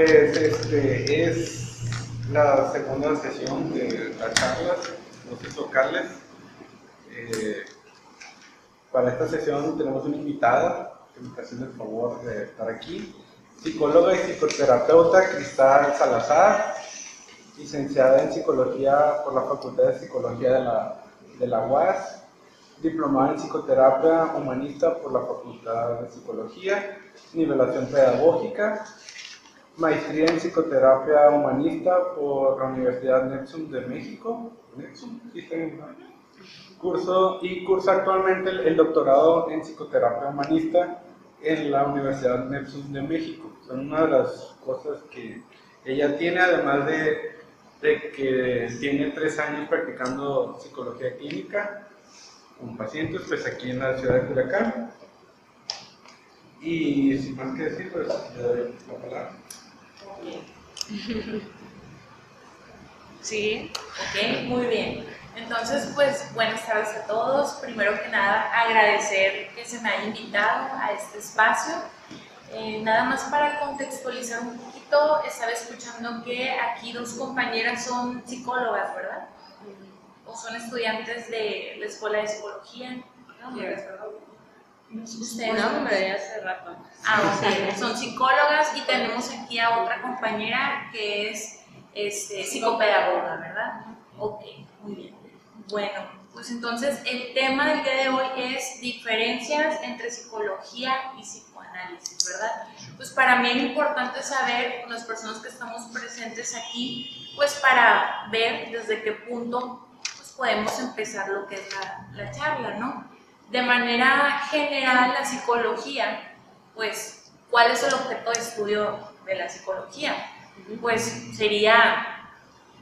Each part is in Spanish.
Pues este es la segunda sesión de las charlas, dosis locales. Eh, para esta sesión tenemos una invitada que me está el favor de estar aquí, psicóloga y psicoterapeuta Cristal Salazar, licenciada en psicología por la Facultad de Psicología de la, de la UAS, diplomada en psicoterapia humanista por la Facultad de Psicología, nivelación pedagógica, maestría en psicoterapia humanista por la Universidad Nexum de México, Nexum, ¿sí curso y cursa actualmente el, doctorado en psicoterapia humanista en la Universidad Nexum de México. Son una de las cosas que ella tiene, además de, de que tiene tres años practicando psicología clínica con pacientes, pues aquí en la ciudad de Culiacán. Y sin más que decir, pues le doy la palabra. Sí, ok, muy bien. Entonces, pues buenas tardes a todos. Primero que nada, agradecer que se me haya invitado a este espacio. Eh, nada más para contextualizar un poquito, estaba escuchando que aquí dos compañeras son psicólogas, ¿verdad? O son estudiantes de la Escuela de Psicología. ¿no? Ustedes. No, me hace rato. Ah, ok. Son psicólogas y tenemos aquí a otra compañera que es este, psicopedagoga, ¿verdad? Ok, muy bien. Bueno, pues entonces el tema del día de hoy es diferencias entre psicología y psicoanálisis, ¿verdad? Pues para mí es importante saber, las personas que estamos presentes aquí, pues para ver desde qué punto pues podemos empezar lo que es la charla, ¿no? De manera general, la psicología, pues, ¿cuál es el objeto de estudio de la psicología? Pues sería,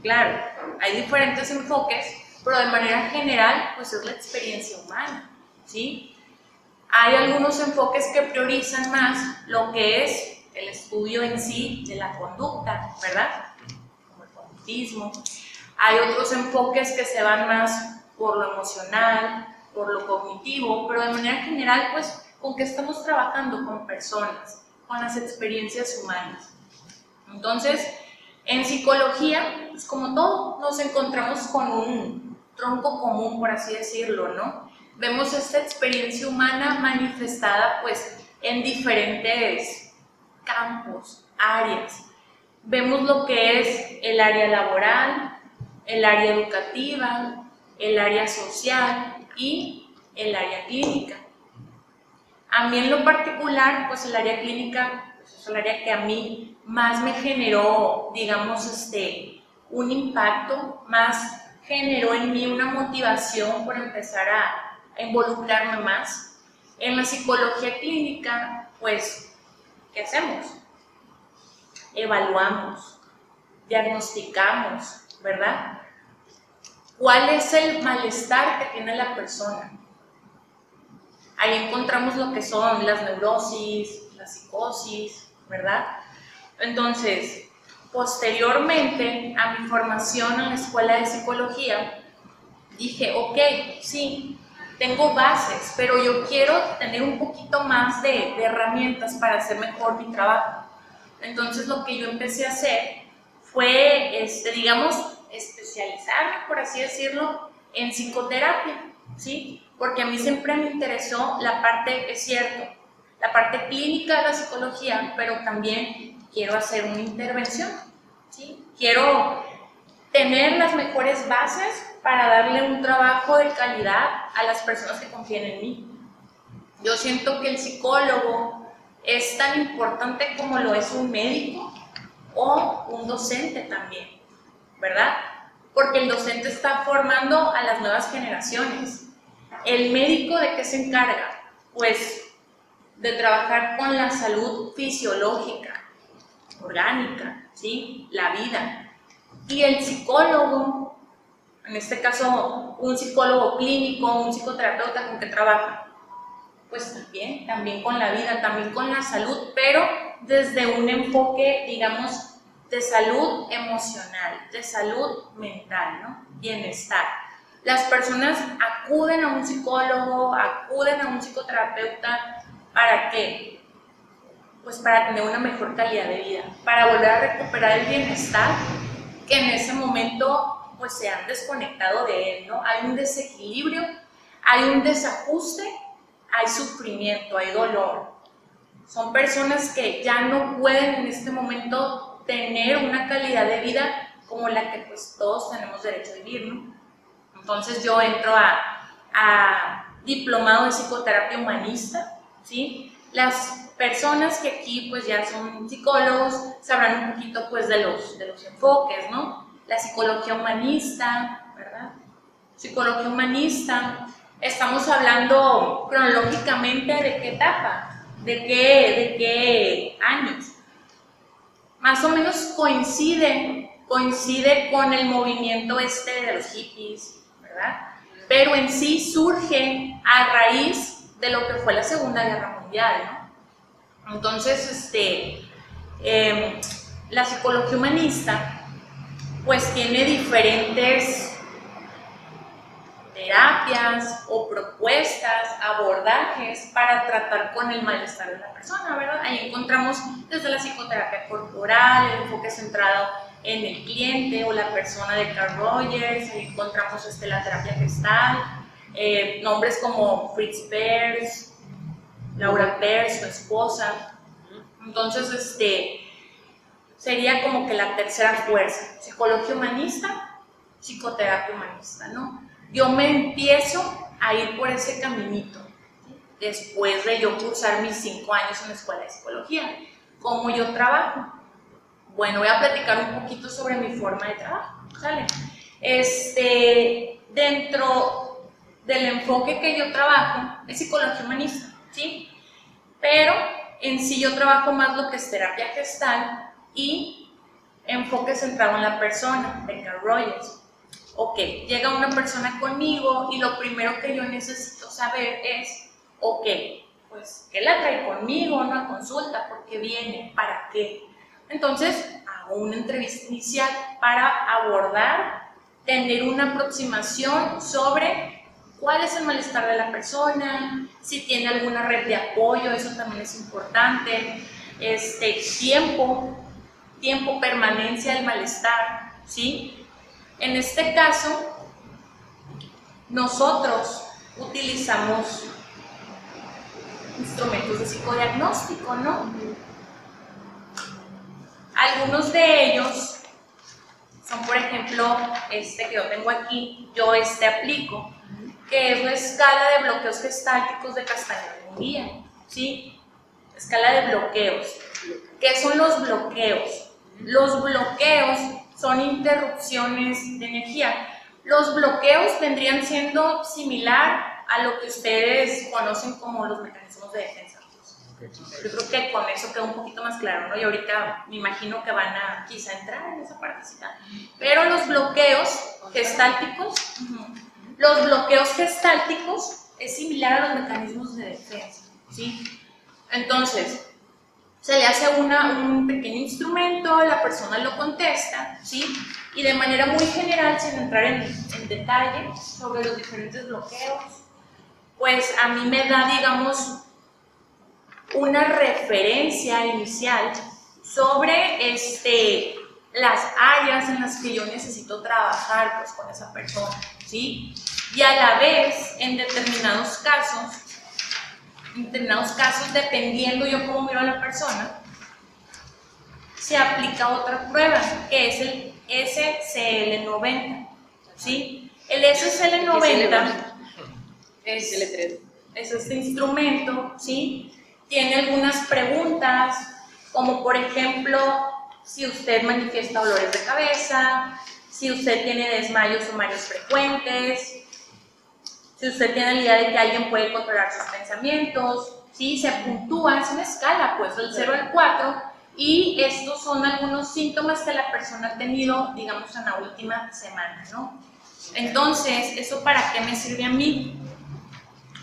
claro, hay diferentes enfoques, pero de manera general, pues es la experiencia humana, ¿sí? Hay algunos enfoques que priorizan más lo que es el estudio en sí de la conducta, ¿verdad? Como el conductismo. Hay otros enfoques que se van más por lo emocional, por lo cognitivo, pero de manera general, pues, con que estamos trabajando con personas, con las experiencias humanas. Entonces, en psicología, pues como todo, nos encontramos con un tronco común, por así decirlo, ¿no? Vemos esta experiencia humana manifestada, pues, en diferentes campos, áreas. Vemos lo que es el área laboral, el área educativa, el área social, y el área clínica. A mí en lo particular, pues el área clínica pues es el área que a mí más me generó, digamos, este, un impacto, más generó en mí una motivación por empezar a, a involucrarme más. En la psicología clínica, pues, ¿qué hacemos? Evaluamos, diagnosticamos, ¿verdad? ¿Cuál es el malestar que tiene la persona? Ahí encontramos lo que son las neurosis, la psicosis, ¿verdad? Entonces, posteriormente a mi formación en la escuela de psicología, dije, ok, sí, tengo bases, pero yo quiero tener un poquito más de, herramientas para hacer mejor mi trabajo. Entonces, lo que yo empecé a hacer fue, este, digamos, especializarme, por así decirlo, en psicoterapia, ¿sí? Porque a mí siempre me interesó la parte, es cierto, la parte clínica de la psicología, pero también quiero hacer una intervención, ¿sí? Quiero tener las mejores bases para darle un trabajo de calidad a las personas que confían en mí. Yo siento que el psicólogo es tan importante como lo es un médico o un docente también. ¿Verdad? Porque el docente está formando a las nuevas generaciones. ¿El médico de qué se encarga? Pues de trabajar con la salud fisiológica, orgánica, ¿sí? La vida. Y el psicólogo, en este caso un psicólogo clínico, un psicoterapeuta con qué trabaja, pues también, también con la vida, también con la salud, pero desde un enfoque, digamos, de salud emocional, de salud mental, ¿no? Bienestar. Las personas acuden a un psicólogo, acuden a un psicoterapeuta, ¿para qué? pues para tener una mejor calidad de vida, para volver a recuperar el bienestar que en ese momento pues se han desconectado de él, ¿no? Hay un desequilibrio, hay un desajuste, hay sufrimiento, hay dolor. Son personas que ya no pueden en este momento tener una calidad de vida como la que pues todos tenemos derecho a vivir, ¿no? Entonces yo entro a, diplomado de psicoterapia humanista, ¿sí? Las personas que aquí pues ya son psicólogos sabrán un poquito pues de los, de los enfoques, ¿no? La psicología humanista, ¿verdad? Psicología humanista, estamos hablando cronológicamente de qué etapa, de qué, de qué años. Más o menos coincide, coincide con el movimiento este de los hippies, ¿verdad? Pero en sí surge a raíz de lo que fue la Segunda Guerra Mundial, ¿no? Entonces, este, em, la psicología humanista, pues tiene diferentes terapias o propuestas, abordajes para tratar con el malestar de la persona, ¿verdad? Ahí encontramos desde la psicoterapia corporal, el enfoque centrado en el cliente o la persona de Carl Rogers, ahí encontramos este, la terapia gestal, eh, nombres como Fritz Perls, Laura Perls, su esposa. Entonces, este, sería como que la tercera fuerza, psicología humanista, psicoterapia humanista, ¿no? Yo me empiezo a ir por ese caminito, después de yo cursar mis cinco años en la escuela de psicología. ¿Cómo yo trabajo? Bueno, voy a platicar un poquito sobre mi forma de trabajo. Este, dentro del enfoque que yo trabajo es psicología humanista, ¿sí? Pero en sí yo trabajo más lo que es terapia gestal y enfoque centrado en la persona, de Carl Rogers. Ok, llega una persona conmigo y lo primero que yo necesito saber es, ok, pues, ¿qué la trae conmigo? Una consulta, ¿por qué viene? ¿Para qué? Entonces, hago una entrevista inicial para abordar, tener una aproximación sobre cuál es el malestar de la persona, si tiene alguna red de apoyo, eso también es importante, este, tiempo, tiempo, permanencia del malestar, ¿sí? En este caso, nosotros utilizamos instrumentos de psicodiagnóstico, ¿no? Algunos de ellos son, por ejemplo, este que yo tengo aquí, yo este aplico, que es la escala de bloqueos gestálticos de Castañeda ¿sí? Escala de bloqueos. ¿Qué son los bloqueos? Los bloqueos son interrupciones de energía. Los bloqueos vendrían siendo similar a lo que ustedes conocen como los mecanismos de defensa. Yo creo que con eso queda un poquito más claro, ¿no? Y ahorita me imagino que van a quizá entrar en esa partecita. Pero los bloqueos gestálticos, los bloqueos gestálticos es similar a los mecanismos de defensa, ¿sí? Entonces, se le hace una, un pequeño instrumento, la persona lo contesta, ¿sí? Y de manera muy general, sin entrar en, en detalle sobre los diferentes bloqueos, pues a mí me da, digamos, una referencia inicial sobre este, las áreas en las que yo necesito trabajar pues, con esa persona, ¿sí? Y a la vez, en determinados casos, en determinados casos, dependiendo yo cómo miro a la persona, se aplica otra prueba, que es el SCL90, ¿sí? El SCL90 es, es este instrumento, ¿sí? Tiene algunas preguntas, como por ejemplo, si usted manifiesta dolores de cabeza, si usted tiene desmayos o mareos frecuentes, si usted tiene la idea de que alguien puede controlar sus pensamientos, ¿sí? se puntúa, es una escala, pues del 0 al 4, y estos son algunos síntomas que la persona ha tenido, digamos, en la última semana, ¿no? Entonces, ¿eso para qué me sirve a mí?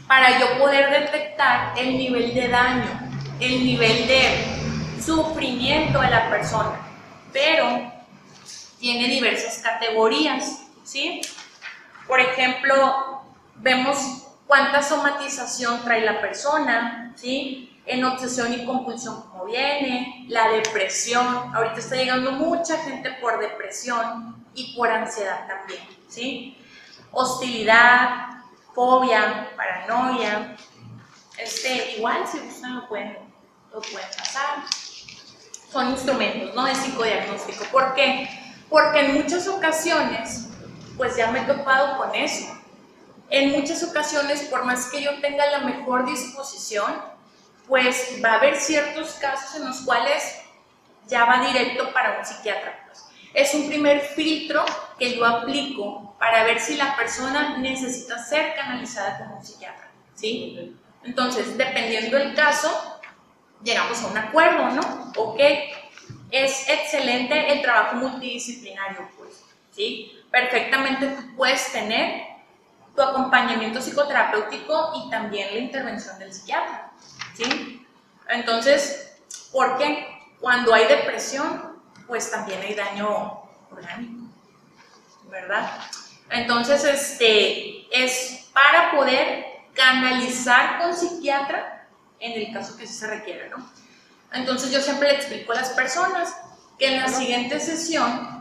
Para yo poder detectar el nivel de daño, el nivel de sufrimiento de la persona, pero tiene diversas categorías, ¿sí? Por ejemplo, vemos cuánta somatización trae la persona, ¿sí? En obsesión y compulsión, cómo viene, la depresión. Ahorita está llegando mucha gente por depresión y por ansiedad también, ¿sí? Hostilidad, fobia, paranoia. Este, igual, si gustan, lo pueden, lo pueden pasar. Son instrumentos, ¿no? De psicodiagnóstico. ¿Por qué? Porque en muchas ocasiones, pues ya me he topado con eso en muchas ocasiones, por más que yo tenga la mejor disposición, pues va a haber ciertos casos en los cuales ya va directo para un psiquiatra. Pues. Es un primer filtro que yo aplico para ver si la persona necesita ser canalizada como un psiquiatra, ¿sí? Entonces, dependiendo del caso, llegamos a un acuerdo, ¿no? Ok, es excelente el trabajo multidisciplinario, pues, ¿sí? Perfectamente puedes tener tu acompañamiento psicoterapéutico y también la intervención del psiquiatra, ¿sí? Entonces, ¿por qué? Cuando hay depresión, pues también hay daño orgánico, ¿verdad? Entonces, este, es para poder canalizar con psiquiatra en el caso que se requiere, ¿no? Entonces, yo siempre le explico a las personas que en la siguiente sesión,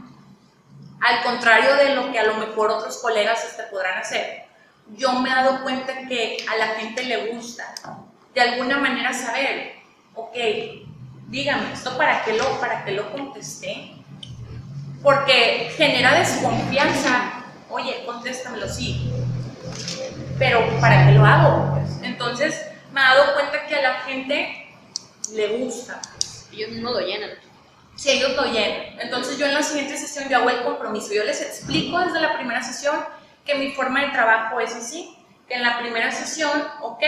al contrario de lo que a lo mejor otros colegas este, podrán hacer, yo me he dado cuenta que a la gente le gusta de alguna manera saber, ok, dígame, ¿esto para qué lo, para qué lo contesté? Porque genera desconfianza, oye, contéstamelo, sí, pero ¿para qué lo hago? Pues? Entonces me he dado cuenta que a la gente le gusta. Ellos no lo llenan. Sí, ellos lo llenan. Entonces yo en la siguiente sesión yo hago el compromiso, yo les explico desde la primera sesión que mi forma de trabajo es así, que en la primera sesión, ok,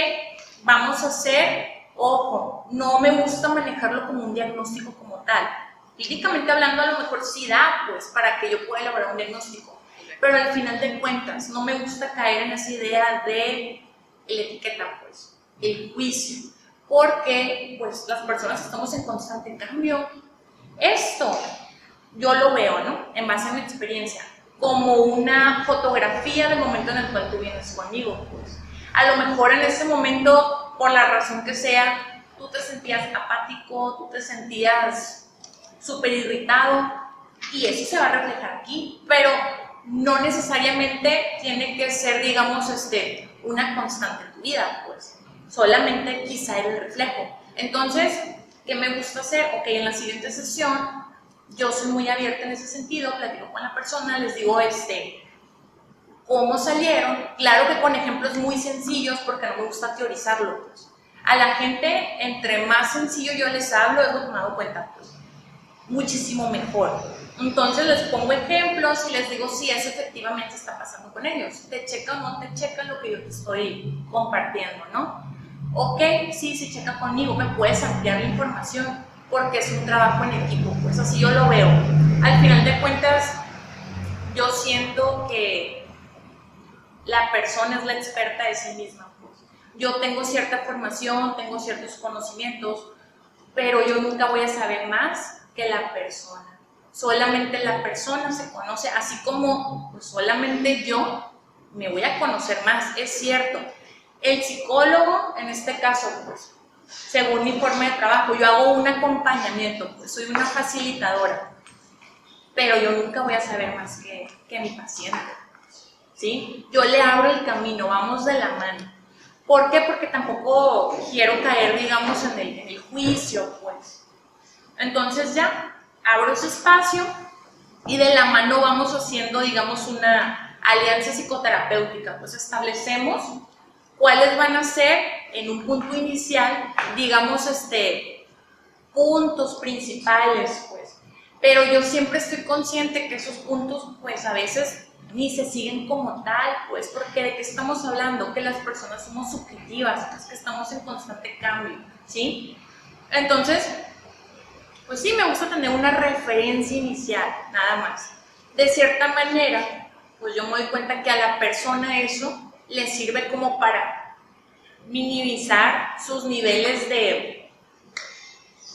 vamos a hacer, ojo, no me gusta manejarlo como un diagnóstico como tal. Clínicamente hablando, a lo mejor sí da, pues, para que yo pueda elaborar un diagnóstico. Pero al final de cuentas, no me gusta caer en esa idea de la etiqueta, pues, el juicio. Porque, pues, las personas estamos en constante cambio. Esto, yo lo veo, ¿no? En base a mi experiencia como una fotografía del momento en el cual tú vienes conmigo. Pues. A lo mejor en ese momento, por la razón que sea, tú te sentías apático, tú te sentías súper irritado y eso se va a reflejar aquí, pero no necesariamente tiene que ser, digamos, este, una constante en tu vida, pues solamente quizá el reflejo. Entonces, ¿qué me gusta hacer? Ok, en la siguiente sesión yo soy muy abierta en ese sentido, platico con la persona, les digo, este, cómo salieron, claro que con ejemplos muy sencillos porque no me gusta teorizarlo. Pues. A la gente, entre más sencillo yo les hablo, es lo que me he dado cuenta, pues, muchísimo mejor. Entonces les pongo ejemplos y les digo si eso efectivamente está pasando con ellos. Te checa o no te checa lo que yo te estoy compartiendo, ¿no? Ok, sí, sí checa conmigo, me puedes ampliar la información porque es un trabajo en equipo, pues así yo lo veo. Al final de cuentas, yo siento que la persona es la experta de sí misma. Pues. Yo tengo cierta formación, tengo ciertos conocimientos, pero yo nunca voy a saber más que la persona. Solamente la persona se conoce, así como pues, solamente yo me voy a conocer más, es cierto. El psicólogo, en este caso, pues según mi forma de trabajo. Yo hago un acompañamiento, pues soy una facilitadora, pero yo nunca voy a saber más que, que mi paciente. ¿sí? Yo le abro el camino, vamos de la mano. ¿Por qué? Porque tampoco quiero caer, digamos, en el, en el juicio, pues. Entonces ya, abro ese espacio y de la mano vamos haciendo, digamos, una alianza psicoterapéutica. Pues establecemos cuáles van a ser en un punto inicial, digamos, este, puntos principales, pues. Pero yo siempre estoy consciente que esos puntos, pues a veces ni se siguen como tal, pues, porque de qué estamos hablando, que las personas somos subjetivas, que estamos en constante cambio, ¿sí? Entonces, pues sí, me gusta tener una referencia inicial, nada más. De cierta manera, pues yo me doy cuenta que a la persona eso le sirve como para minimizar sus niveles de,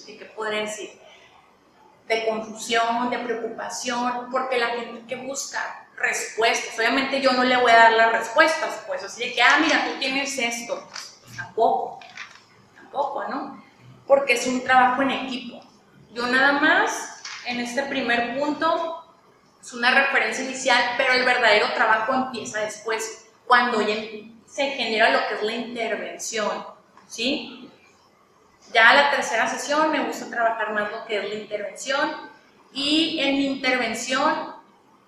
¿de qué podría decir? De confusión, de preocupación, porque la gente que busca respuestas. Obviamente yo no le voy a dar las respuestas, pues así de que, ah, mira, tú tienes esto. Pues, tampoco, tampoco, ¿no? Porque es un trabajo en equipo. Yo nada más, en este primer punto, es una referencia inicial, pero el verdadero trabajo empieza después, cuando ya se genera lo que es la intervención, ¿sí? Ya la tercera sesión me gusta trabajar más lo que es la intervención y en mi intervención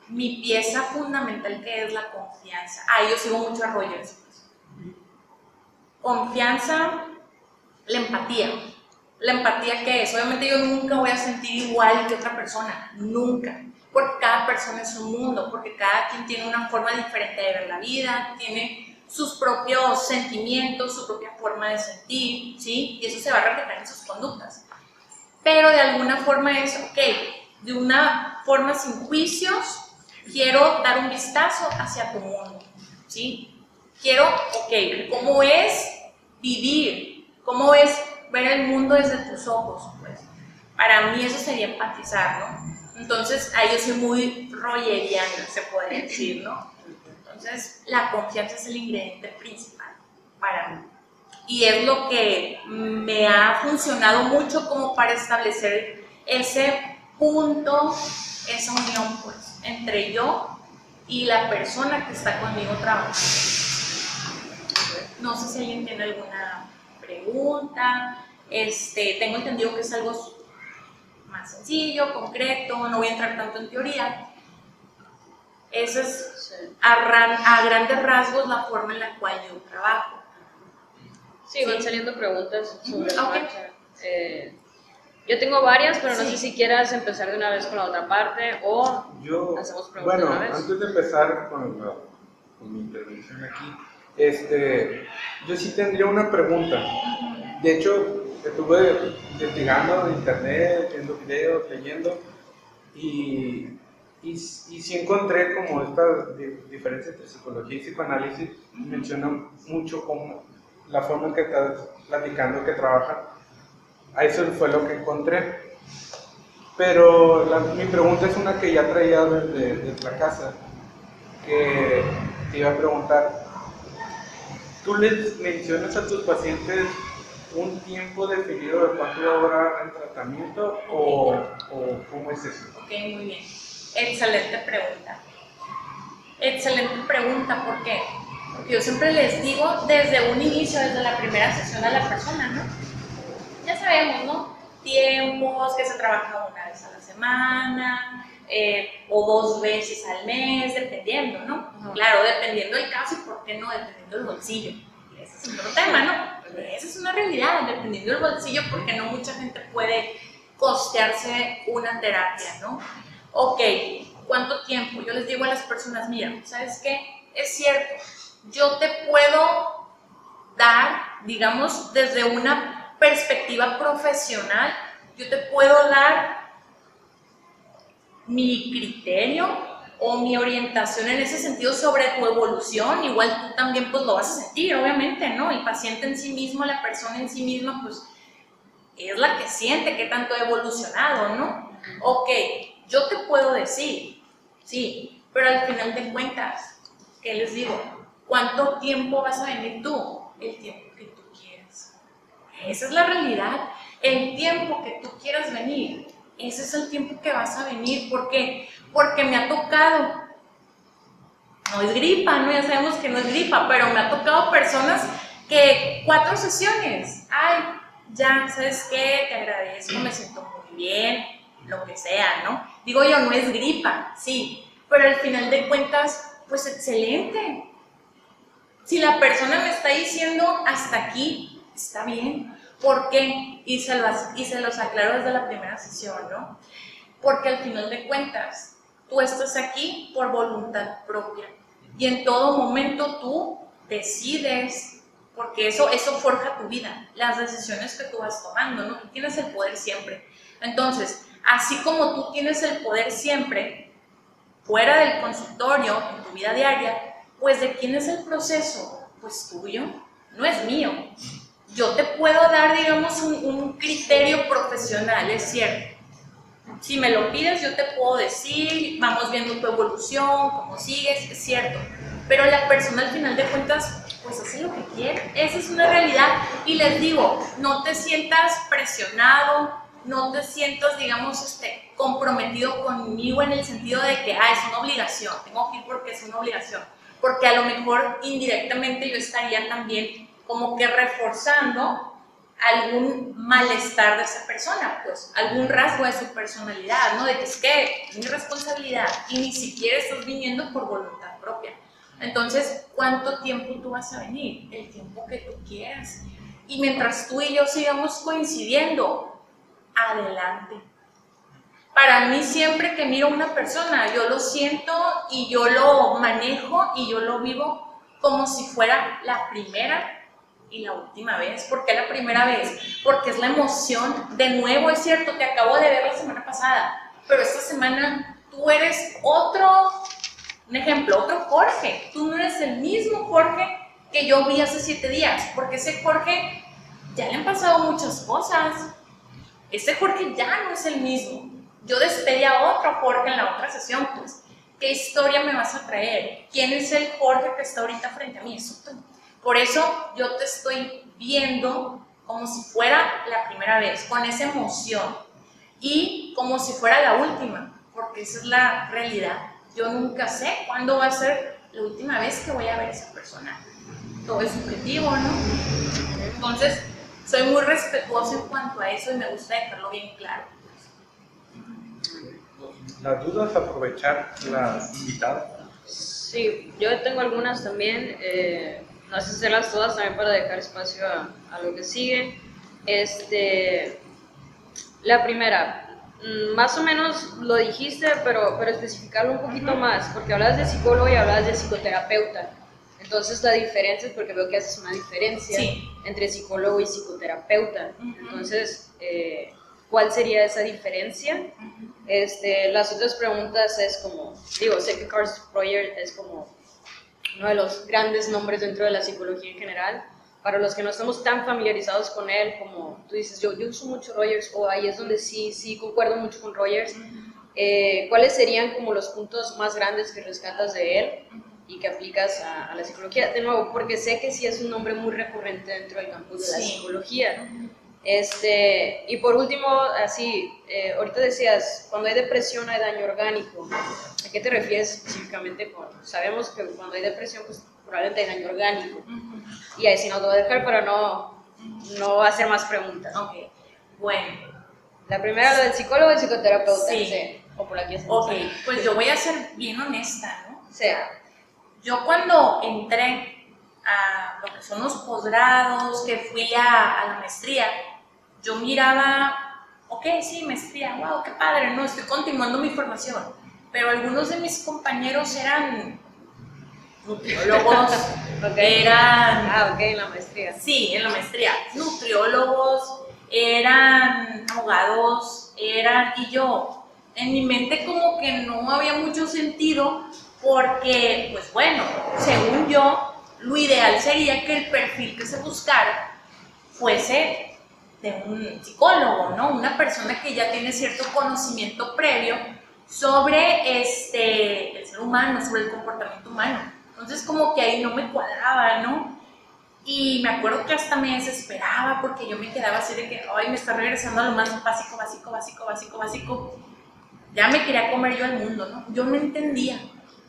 mi pieza fundamental que es la confianza. Ahí yo sigo mucho a Rogers. Confianza, la empatía. La empatía que es, obviamente yo nunca voy a sentir igual que otra persona, nunca, porque cada persona es un mundo, porque cada quien tiene una forma diferente de ver la vida, tiene sus propios sentimientos, su propia forma de sentir, ¿sí? Y eso se va a reflejar en sus conductas. Pero de alguna forma es, ok, de una forma sin juicios, quiero dar un vistazo hacia tu mundo, ¿sí? Quiero, ok, ¿cómo es vivir? ¿Cómo es ver el mundo desde tus ojos? Pues para mí eso sería empatizar, ¿no? Entonces, ahí yo soy muy rogeriana, se podría decir, ¿no? Entonces, la confianza es el ingrediente principal para mí. Y es lo que me ha funcionado mucho como para establecer ese punto, esa unión, pues, entre yo y la persona que está conmigo trabajando. No sé si alguien tiene alguna pregunta. Este, tengo entendido que es algo más sencillo, concreto, no voy a entrar tanto en teoría, esa es a, grandes rasgos la forma en la cual yo trabajo. Sí, van saliendo preguntas sobre eh, yo tengo varias, pero no sé si quieras empezar de una vez con la otra parte o yo, hacemos preguntas Bueno, antes de empezar con, mi intervención aquí, este, yo sí tendría una pregunta. De hecho, estuve investigando en internet, viendo videos, leyendo, y y, y sí encontré como esta diferencia entre psicología y psicoanálisis, menciona mucho como la forma en que estás platicando que trabajan. A eso fue lo que encontré. Pero mi pregunta es una que ya traía desde, desde la casa, que te iba a preguntar. ¿Tú les mencionas a tus pacientes un tiempo definido de cuánto va a durar el tratamiento o, o cómo es eso? Ok, muy bien. Excelente pregunta. Excelente pregunta, ¿por qué? Porque yo siempre les digo desde un inicio, desde la primera sesión a la persona, ¿no? Ya sabemos, ¿no? Tiempos, que se trabaja una vez a la semana, eh, o dos veces al mes, dependiendo, ¿no? Claro, dependiendo del caso y por qué no, dependiendo del bolsillo. Ese es otro tema, ¿no? Esa es una realidad, dependiendo del bolsillo, porque no mucha gente puede costearse una terapia, ¿no? Ok, ¿cuánto tiempo? Yo les digo a las personas, mira, ¿sabes qué? Es cierto, yo te puedo dar, digamos, desde una perspectiva profesional, yo te puedo dar mi criterio o mi orientación en ese sentido sobre tu evolución, igual tú también pues lo vas a sentir, obviamente, ¿no? El paciente en sí mismo, la persona en sí misma, pues es la que siente que tanto ha evolucionado, ¿no? Ok, yo te puedo decir, sí, pero al final de cuentas, ¿qué les digo? ¿Cuánto tiempo vas a venir tú? El tiempo que tú quieras. Esa es la realidad. El tiempo que tú quieras venir, ese es el tiempo que vas a venir. ¿Por qué? Porque me ha tocado. No es gripa, ¿no? Ya sabemos que no es gripa, pero me ha tocado personas que cuatro sesiones. Ay, ya, ¿sabes qué? Te agradezco, me siento muy bien, lo que sea, ¿no? Digo yo, no es gripa, sí, pero al final de cuentas, pues excelente. Si la persona me está diciendo hasta aquí, está bien. ¿Por qué? Y se, los, y se los aclaro desde la primera sesión, ¿no? Porque al final de cuentas, tú estás aquí por voluntad propia. Y en todo momento tú decides, porque eso, eso forja tu vida, las decisiones que tú vas tomando, ¿no? Tienes el poder siempre. Entonces, así como tú tienes el poder siempre fuera del consultorio, en tu vida diaria, pues de quién es el proceso? Pues tuyo, no es mío. Yo te puedo dar, digamos, un, criterio profesional, es cierto. Si me lo pides, yo te puedo decir, vamos viendo tu evolución, cómo sigues, es cierto. Pero la persona al final de cuentas, pues hace lo que quiere. Esa es una realidad. Y les digo, no te sientas presionado, no te sientas, digamos, este, comprometido conmigo en el sentido de que, ah, es una obligación, tengo que ir porque es una obligación. Porque a lo mejor indirectamente yo estaría también como que reforzando algún malestar de esa persona, pues algún rasgo de su personalidad, ¿no? De que es que es mi responsabilidad y ni siquiera estás viniendo por voluntad propia. Entonces, ¿cuánto tiempo tú vas a venir? El tiempo que tú quieras. Y mientras tú y yo sigamos coincidiendo, adelante. Para mí siempre que miro a una persona, yo lo siento y yo lo manejo y yo lo vivo como si fuera la primera y la última vez. ¿Por qué la primera vez? Porque es la emoción. De nuevo, es cierto, te acabo de ver la semana pasada, pero esta semana tú eres otro, un ejemplo, otro Jorge. Tú no eres el mismo Jorge que yo vi hace siete días, porque ese Jorge ya le han pasado muchas cosas. Ese Jorge ya no es el mismo. Yo despedí a otro Jorge en la otra sesión, pues. ¿Qué historia me vas a traer? ¿Quién es el Jorge que está ahorita frente a mí? Eso por eso yo te estoy viendo como si fuera la primera vez, con esa emoción y como si fuera la última, porque esa es la realidad. Yo nunca sé cuándo va a ser la última vez que voy a ver a esa persona. Todo es subjetivo, ¿no? Entonces, soy muy respetuoso en cuanto a eso y me gusta dejarlo bien claro. ¿Las dudas aprovechar la invitada? Sí, yo tengo algunas también. Eh, no sé hacerlas todas también para dejar espacio a, a, lo que sigue. Este, la primera, mm, más o menos lo dijiste, pero, pero especificarlo un poquito más, porque hablas de psicólogo y hablas de psicoterapeuta. Entonces la diferencia es porque veo que haces una diferencia entre psicólogo y psicoterapeuta. Entonces, eh, ¿cuál sería esa diferencia? este, las otras preguntas es como, digo, sé que Carl Sproyer es como uno de los grandes nombres dentro de la psicología en general. Para los que no estamos tan familiarizados con él, como tú dices, yo, yo uso mucho Rogers, o ahí es donde sí, sí concuerdo mucho con Rogers, eh, ¿cuáles serían como los puntos más grandes que rescatas de él y que aplicas a, la psicología? De nuevo, porque sé que sí es un nombre muy recurrente dentro del campo de la psicología. Este, y por último, así, eh, ahorita decías, cuando hay depresión hay daño orgánico. ¿A qué te refieres específicamente? Con, sabemos que cuando hay depresión, pues probablemente hay daño orgánico. Y ahí sí no te voy a dejar para no, no hacer más preguntas. Ok, bueno. La primera, lo del psicólogo y psicoterapeuta. Sí. o por aquí Ok, pues yo voy a ser bien honesta, ¿no? O sea, yo cuando entré a lo que son los posgrados, que fui a, a la maestría, yo miraba, ok, sí, maestría, wow, qué padre, no, estoy continuando mi formación, pero algunos de mis compañeros eran nutriólogos, eran... Ah, ok, en la maestría. Sí, en la maestría, nutriólogos, eran abogados, eran, y yo, en mi mente como que no había mucho sentido porque, pues bueno, según yo, lo ideal sería que el perfil que se buscara fuese de un psicólogo, ¿no? Una persona que ya tiene cierto conocimiento previo sobre este, el ser humano, sobre el comportamiento humano. Entonces como que ahí no me cuadraba, ¿no? Y me acuerdo que hasta me desesperaba porque yo me quedaba así de que, ay, me está regresando a lo más básico, básico, básico, básico, básico. Ya me quería comer yo el mundo, ¿no? Yo no entendía.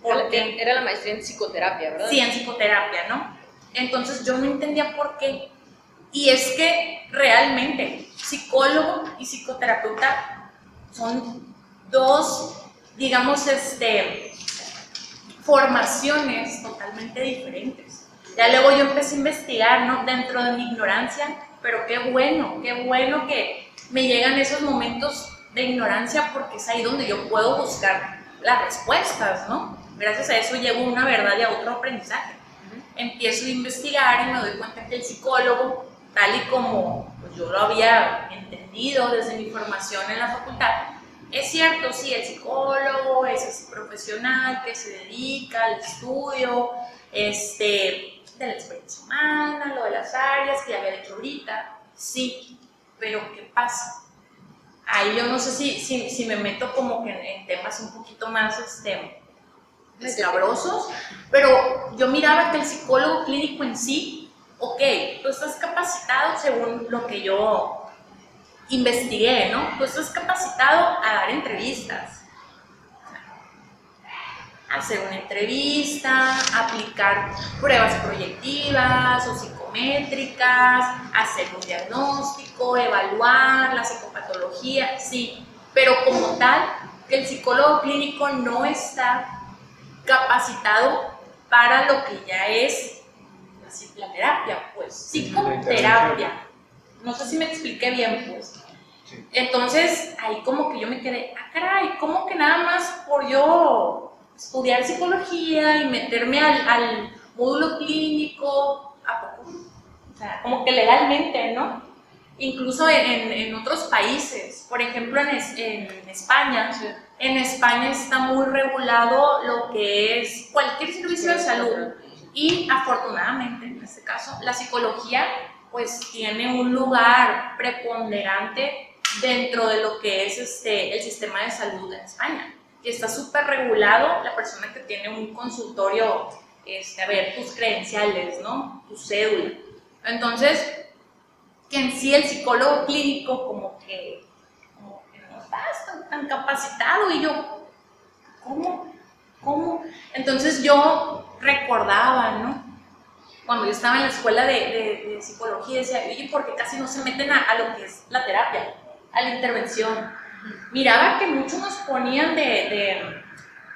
Era la maestría en psicoterapia, ¿verdad? Sí, en psicoterapia, ¿no? Entonces yo no entendía por qué y es que realmente psicólogo y psicoterapeuta son dos, digamos, este, formaciones totalmente diferentes. Ya luego yo empecé a investigar, ¿no? Dentro de mi ignorancia, pero qué bueno, qué bueno que me llegan esos momentos de ignorancia porque es ahí donde yo puedo buscar las respuestas, ¿no? Gracias a eso llevo una verdad y a otro aprendizaje. Empiezo a investigar y me doy cuenta que el psicólogo tal y como pues, yo lo había entendido desde mi formación en la facultad, es cierto, sí, el psicólogo es ese profesional que se dedica al estudio este, de la experiencia humana, lo de las áreas que ya había dicho ahorita, sí, pero ¿qué pasa? ahí yo no sé si, si, si me meto como que en, en temas un poquito más este, escabrosos, pero yo miraba que el psicólogo clínico en sí, ok, tú estás capacitado según lo que yo investigué, ¿no? Tú estás capacitado a dar entrevistas, hacer una entrevista, aplicar pruebas proyectivas o psicométricas, hacer un diagnóstico, evaluar la psicopatología, sí, pero como tal, que el psicólogo clínico no está capacitado para lo que ya es la terapia, pues, psicoterapia. No sé si me expliqué bien, pues. Sí. Entonces, ahí como que yo me quedé, ah, caray, como que nada más por yo estudiar psicología y meterme al, al módulo clínico, ¿a poco? O sea, como que legalmente, ¿no? Incluso en, en otros países, por ejemplo en, es- en España, en España está muy regulado lo que es cualquier servicio de salud y afortunadamente en este caso la psicología pues tiene un lugar preponderante dentro de lo que es este, el sistema de salud en España y está súper regulado la persona que tiene un consultorio, este, a ver, tus credenciales, ¿no? Tu cédula. Entonces, que en sí el psicólogo clínico como que, que estás tan, tan capacitado y yo, ¿cómo? ¿Cómo? Entonces yo recordaba, ¿no? Cuando yo estaba en la escuela de, psicología, decía, oye, ¿por qué casi no se meten a, lo que es la terapia, a la intervención? Miraba que muchos nos ponían de,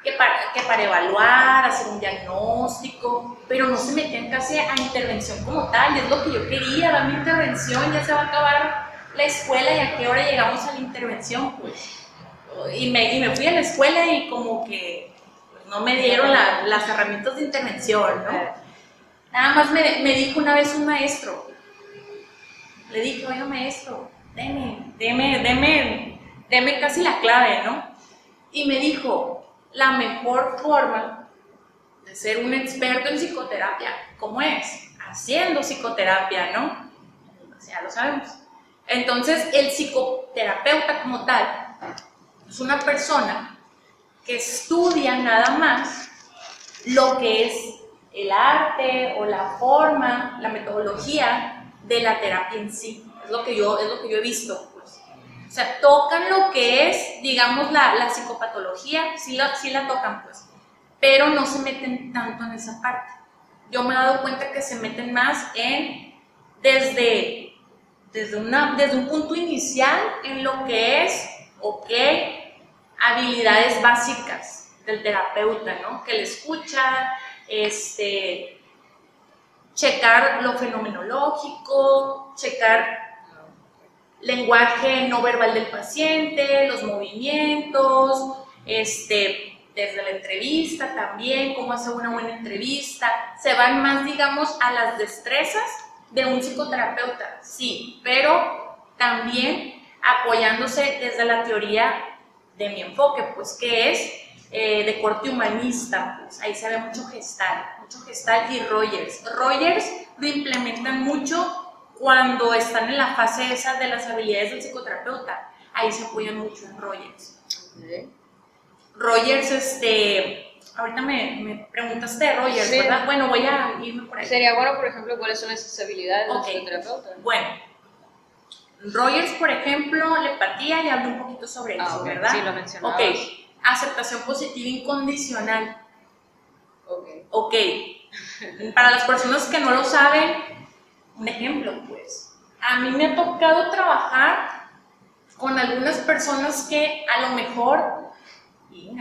que, para, que para evaluar, hacer un diagnóstico, pero no se metían casi a intervención como tal, y es lo que yo quería, dar mi intervención, ya se va a acabar la escuela y a qué hora llegamos a la intervención, pues. Y me, y me fui a la escuela y como que no me dieron la- las herramientas de intervención, ¿no? Nada más me, me dijo una vez un maestro, le dije, oiga maestro, deme, deme, deme, deme casi la clave, ¿no? Y me dijo, la mejor forma de ser un experto en psicoterapia, ¿cómo es? Haciendo psicoterapia, ¿no? Ya lo sabemos. Entonces, el psicoterapeuta como tal es una persona que estudia nada más lo que es el arte o la forma, la metodología de la terapia en sí. Es lo que yo, es lo que yo he visto. Pues. O sea, tocan lo que es, digamos, la, la psicopatología, sí la, sí la tocan, pues, pero no se meten tanto en esa parte. Yo me he dado cuenta que se meten más en, desde, desde, una, desde un punto inicial, en lo que es, ok, habilidades básicas del terapeuta, ¿no? Que le escucha, este, checar lo fenomenológico, checar lenguaje no verbal del paciente, los movimientos, este, desde la entrevista también, cómo hacer una buena entrevista. Se van más, digamos, a las destrezas de un psicoterapeuta, sí, pero también apoyándose desde la teoría de mi enfoque, pues que es eh, de corte humanista, pues ahí se ve mucho gestal, mucho gestal y Rogers. Rogers lo implementan mucho cuando están en la fase esa de las habilidades del psicoterapeuta, ahí se apoyan mucho en Rogers. Rogers, este, ahorita me, me preguntaste de Rogers, Sí. ¿verdad? Bueno, voy a irme por ahí. Sería bueno, por ejemplo, cuáles son esas habilidades Ok. del terapeuta. Bueno, Rogers, por ejemplo, la empatía, ya hablé un poquito sobre Ah, eso, ¿verdad? sí, lo mencionabas. Ok, aceptación positiva incondicional. Ok. Ok, para las personas que no lo saben, un ejemplo, pues. A mí me ha tocado trabajar con algunas personas que a lo mejor,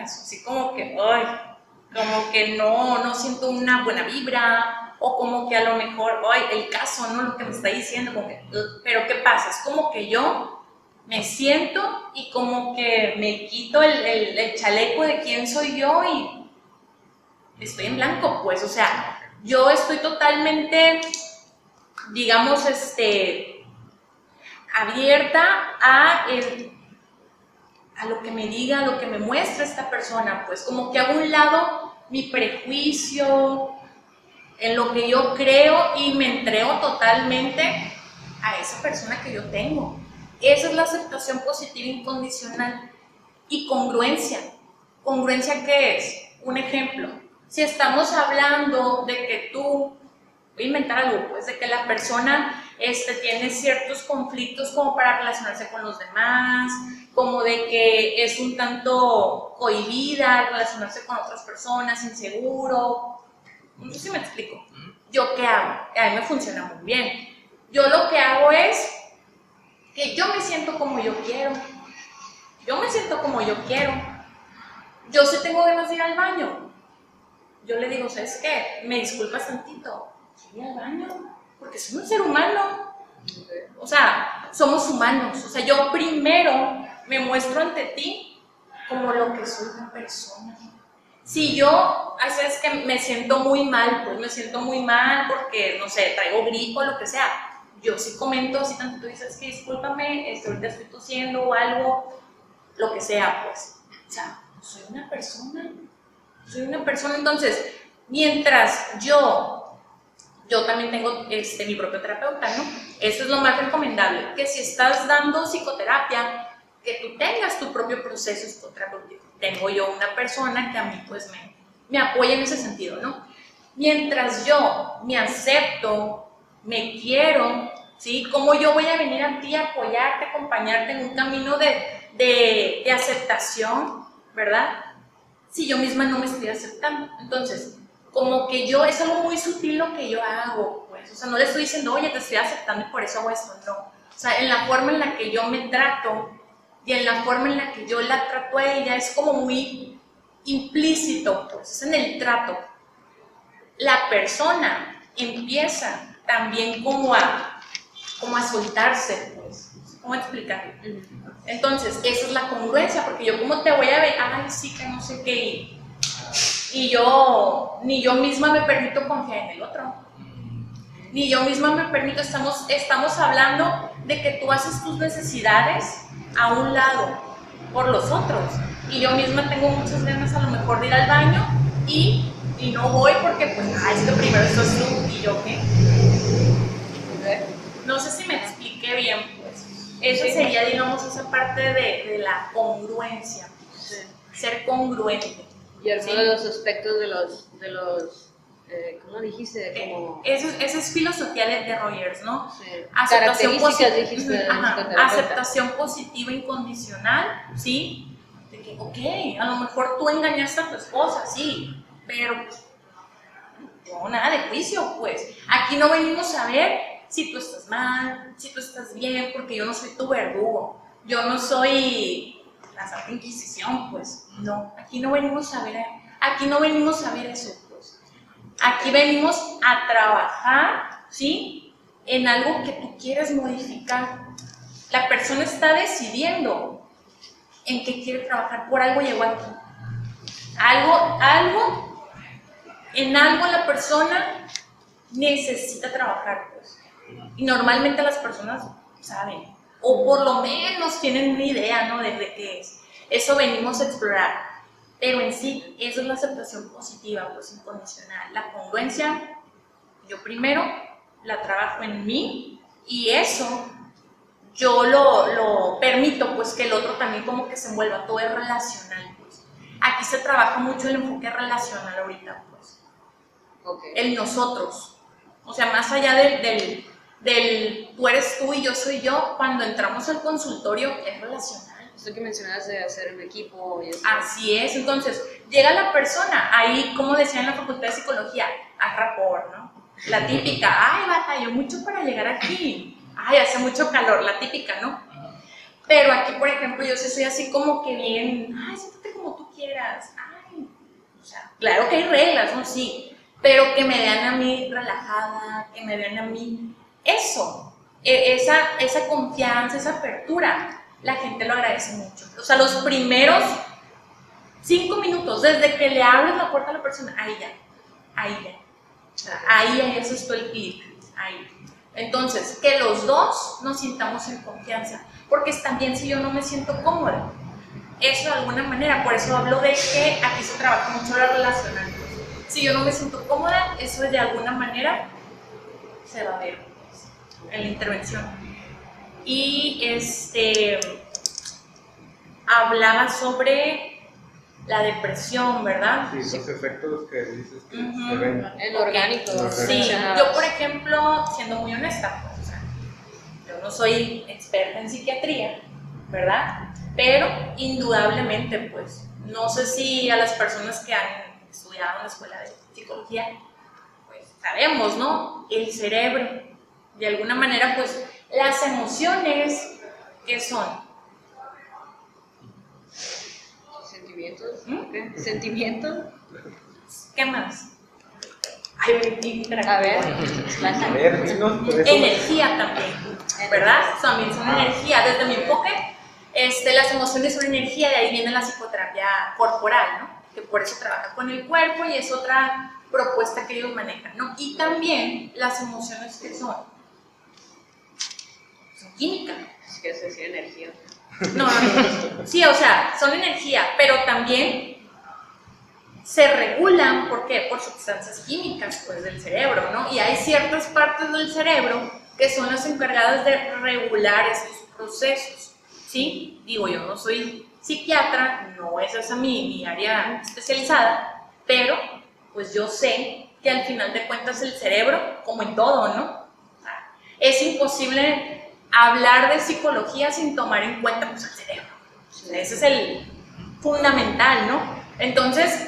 así como que, ay, como que no, no siento una buena vibra, o como que a lo mejor, ay, el caso, ¿no? Lo que me está diciendo, como que, pero ¿qué pasa? Es como que yo me siento y como que me quito el, el- el chaleco de quién soy yo y estoy en blanco, pues, o sea, yo estoy totalmente, digamos, este, abierta a, el- a lo que me diga, a lo que me muestra esta persona, pues, como que a un lado mi prejuicio, en lo que yo creo y me entrego totalmente a esa persona que yo tengo. Esa es la aceptación positiva incondicional y congruencia. ¿Congruencia qué es? Un ejemplo. Si estamos hablando de que tú, voy a inventar algo, pues de que la persona este, tiene ciertos conflictos como para relacionarse con los demás, como de que es un tanto cohibida relacionarse con otras personas, inseguro. No sé si me explico. ¿Yo qué hago? A mí me funciona muy bien. Yo lo que hago es que yo me siento como yo quiero. Yo me siento como yo quiero. Yo sí tengo ganas de ir al baño. Yo le digo, ¿sabes qué? Me disculpas tantito. Ir al baño. Porque soy un ser humano. O sea, somos humanos. O sea, yo primero me muestro ante ti como lo que soy una persona. Si yo, es que me siento muy mal, pues me siento muy mal porque, no sé, traigo gripo lo que sea. Yo sí comento, si tanto tú dices que discúlpame, este, ahorita estoy tosiendo o algo, lo que sea, pues. O sea, soy una persona. Soy una persona. Entonces, mientras yo, yo también tengo este, mi propio terapeuta, ¿no? Eso es lo más recomendable. Que si estás dando psicoterapia, que tú tengas tu propio proceso psicoterapéutico. Tengo yo una persona que a mí pues me, me apoya en ese sentido, ¿no? Mientras yo me acepto, me quiero, ¿sí? ¿Cómo yo voy a venir a ti a apoyarte, acompañarte en un camino de, de, de aceptación, ¿verdad? Si yo misma no me estoy aceptando. Entonces, como que yo, es algo muy sutil lo que yo hago, pues, o sea, no le estoy diciendo, oye, te estoy aceptando y por eso hago esto, no. O sea, en la forma en la que yo me trato, y en la forma en la que yo la trato a ella es como muy implícito, pues es en el trato. La persona empieza también como a, como a soltarse, pues, ¿cómo explicar? Entonces, esa es la congruencia, porque yo como te voy a ver, ay, sí, que no sé qué, y, yo, ni yo misma me permito confiar en el otro, ni yo misma me permito, estamos, estamos hablando de que tú haces tus necesidades a un lado por los otros. Y yo misma tengo muchas ganas a lo mejor de ir al baño y, y no voy porque pues, ah, es que primero esto es tú y yo qué. No sé si me expliqué bien, pues. Eso sería, digamos, esa parte de, de la congruencia. Ser congruente. Y algunos de los aspectos de los, de los eh, ¿cómo dijiste? Eh, Como... Eso, esa es filosofía de, Rogers, ¿no? Sí. Aceptación, positiva, aceptación positiva incondicional, ¿sí? De que, ok, a lo mejor tú engañaste a tu esposa, sí, pero no, nada de juicio, pues. Aquí no venimos a ver si tú estás mal, si tú estás bien, porque yo no soy tu verdugo, yo no soy Inquisición, pues. No, aquí no venimos a ver, aquí no venimos a ver eso Aquí venimos a trabajar, ¿sí? En algo que tú quieres modificar. La persona está decidiendo en qué quiere trabajar. Por algo llegó aquí. Algo, algo, en algo la persona necesita trabajar. Pues. Y normalmente las personas saben, o por lo menos tienen una idea, ¿no? De, de qué es. Eso venimos a explorar. Pero en sí, eso es la aceptación positiva, pues incondicional. La congruencia, yo primero la trabajo en mí y eso yo lo, lo, permito, pues que el otro también como que se envuelva, todo es relacional, pues. Aquí se trabaja mucho el enfoque relacional ahorita, pues. El nosotros. O sea, más allá del, del, del tú eres tú y yo soy yo, cuando entramos al consultorio es relacional esto que mencionas de hacer un equipo y Así es, entonces llega la persona, ahí como decía en la facultad de psicología, a rapor, ¿no? La típica, ay, batalló mucho para llegar aquí, ay, hace mucho calor, la típica, ¿no? Pero aquí, por ejemplo, yo sí soy así como que bien, ay, siéntate como tú quieras, ay, o sea, claro que hay reglas, ¿no? Sí, pero que me vean a mí relajada, que me vean a mí, eso, e, esa, esa confianza, esa apertura, la gente lo agradece mucho. O sea, los primeros cinco minutos, desde que le abres la puerta a la persona, ahí ya, ahí ya. Ahí, ahí eso es el clic, ahí. Entonces, que los dos nos sintamos en confianza, porque también si yo no me siento cómoda, eso de alguna manera, por eso hablo de que aquí se trabaja mucho la relacional. Si yo no me siento cómoda, eso de alguna manera se va a ver en la intervención. y este hablaba sobre la depresión, ¿verdad? Sí, los efectos que dices que se ven. El orgánico. Sí, yo por ejemplo, siendo muy honesta, pues, o sea, yo no soy experta en psiquiatría, ¿verdad? Pero indudablemente, pues, no sé si a las personas que han estudiado en la escuela de psicología, pues sabemos, ¿no? El cerebro, de alguna manera, pues, las emociones, ¿qué son? Sentimientos. ¿Mm? ¿Qué? Sentimientos. ¿Qué más? Ay, me A ver. A ver, dinos, por eso. energía también, ¿verdad? También son Ah. energía. Desde mi enfoque, este, las emociones son energía, de ahí viene la psicoterapia corporal, ¿no? Que por eso trabaja con el cuerpo y es otra propuesta que ellos manejan, ¿no? Y también las emociones que son, son químicas. Es que se decía energía. No, no, no. Sí, o sea, son energía, pero también se regulan, ¿por qué? Por sustancias químicas, pues, del cerebro, ¿no? Y hay ciertas partes del cerebro que son las encargadas de regular estos procesos, ¿sí? Digo, yo no soy psiquiatra, no es esa mi, mi área especializada, pero, pues, yo sé que al final de cuentas el cerebro, como en todo, ¿no? Es imposible hablar de psicología sin tomar en cuenta pues, el cerebro. Ese es el fundamental, ¿no? Entonces,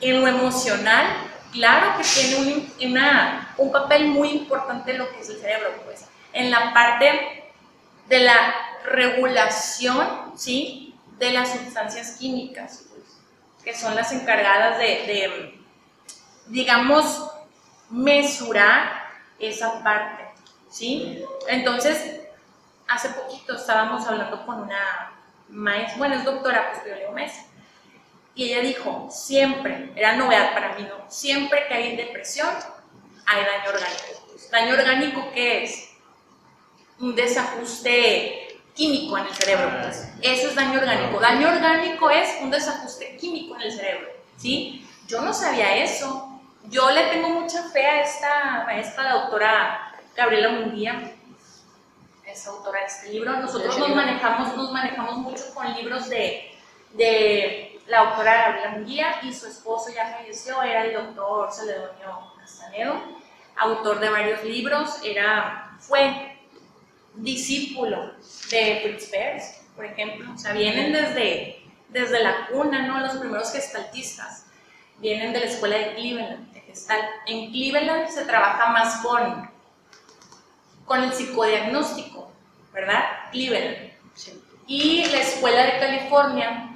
en lo emocional, claro que tiene un, una- un papel muy importante lo que es el cerebro, pues, en la parte de la regulación, ¿sí? De las sustancias químicas, pues, que son las encargadas de, de, digamos, mesurar esa parte, ¿sí? Entonces, hace poquito estábamos hablando con una maestra, bueno, es doctora, pues yo le digo maestra, y ella dijo, siempre, era novedad para mí, ¿no? Siempre que hay depresión, hay daño orgánico. ¿Daño orgánico qué es? Un desajuste químico en el cerebro, pues. Eso es daño orgánico. Daño orgánico es un desajuste químico en el cerebro, ¿sí? Yo no sabía eso. Yo le tengo mucha fe a esta maestra, la doctora Gabriela Munguía, es autora de este libro. Nosotros nos manejamos, nos manejamos mucho con libros de, de la autora Gabriela Munguía y su esposo ya falleció, era el doctor Celedonio Castanedo, autor de varios libros, era, fue discípulo de Fritz Perls, por ejemplo. O sea, vienen desde, desde la cuna, ¿no? Los primeros gestaltistas vienen de la escuela de Cleveland, de Gestalt. En Cleveland se trabaja más con, con el psicodiagnóstico, ¿verdad? Cleveland. Sí. Y la escuela de California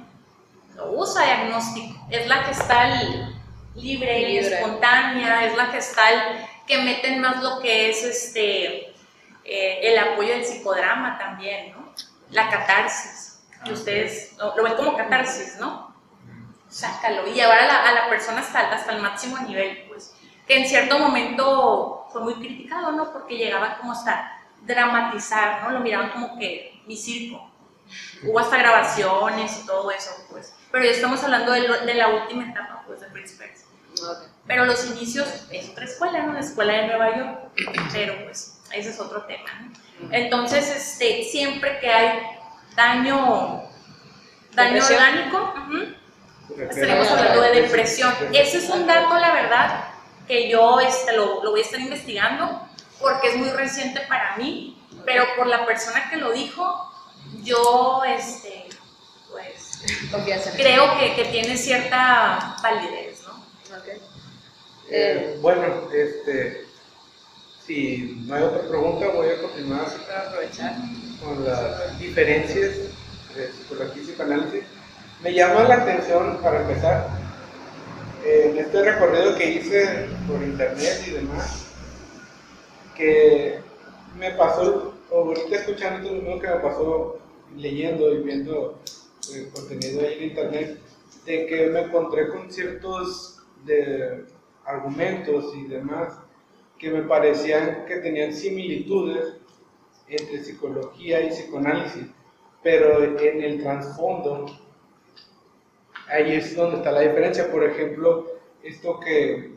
lo usa diagnóstico. Es la gestal libre y espontánea, es la gestal que meten más lo que es este eh, el apoyo del psicodrama también, ¿no? La catarsis. Que ustedes lo, lo ven como catarsis, ¿no? Sácalo y llevar a la, a la persona hasta, hasta el máximo nivel, pues. Que en cierto momento fue muy criticado, ¿no? Porque llegaba como hasta dramatizar, ¿no? Lo miraban como que mi circo. Hubo hasta grabaciones y todo eso, pues. Pero ya estamos hablando de, lo- de la última etapa, pues, de Prince Percy. Ok. Pero los inicios es otra escuela, ¿no? La escuela de Nueva York. Pero pues ese es otro tema, ¿no? Entonces, este, siempre que hay daño, daño orgánico, ujú, Se estaremos hablando de depresión. Ese es un dato, la verdad, que yo este, lo, lo voy a estar investigando porque es muy reciente para mí, pero por la persona que lo dijo, yo, este, pues, creo que, que tiene cierta validez, ¿no? Ok. Eh, bueno, este, si no hay otra pregunta, voy a continuar Para aprovechar. con las diferencias de psicología y psicoanálisis. Me llama la atención, para empezar, en este recorrido que hice por internet y demás, que me pasó, o ahorita escuchando lo mismo que me pasó leyendo y viendo eh, contenido ahí en internet, de que me encontré con ciertos de, argumentos y demás que me parecían que tenían similitudes entre psicología y psicoanálisis, pero en el trasfondo, ahí es donde está la diferencia. Por ejemplo, esto que,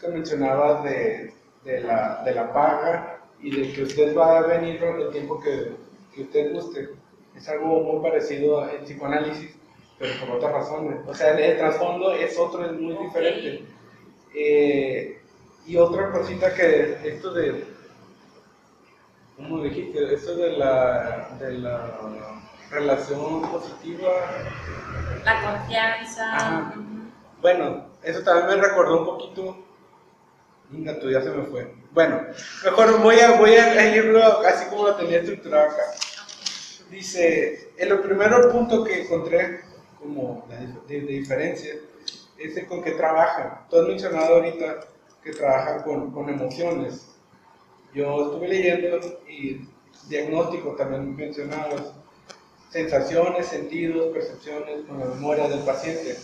que mencionabas de, de la, de la paga y de que usted va a venir el tiempo que, que usted guste. Es algo muy parecido al psicoanálisis, pero por otras razones. O sea, el trasfondo es otro, es muy diferente. Eh, y otra cosita que esto de, ¿cómo dijiste? Esto de la, de la relación positiva. La confianza. Ajá. Bueno, eso también me recordó un poquito. Venga, tú ya se me fue. Bueno, mejor voy a, voy a leerlo así como lo tenía estructurado acá. Dice, el primer punto que encontré como de, diferencia es el con que trabajan. Tú has mencionado ahorita que trabajan con, emociones. Yo estuve leyendo y diagnóstico también mencionados, sensaciones, sentidos, percepciones con la memoria del paciente.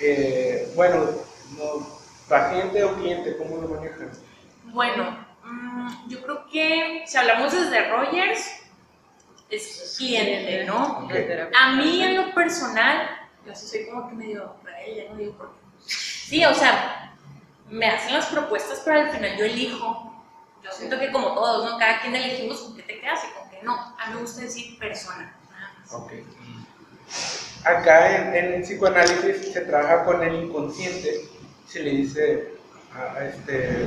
Eh, bueno, no, paciente o cliente, ¿cómo lo manejan? Bueno, mm, yo creo que si hablamos desde Rogers, es cliente, ¿no? A mí en lo personal, yo sí soy como que medio rebelde, no digo por qué. Sí, o sea, me hacen las propuestas, pero al final yo elijo. Yo siento que como todos, ¿no? Cada quien elegimos con qué te quedas y con qué no. A mí me gusta decir persona. Ok. Acá en, en el psicoanálisis se trabaja con el inconsciente, se le dice a, a este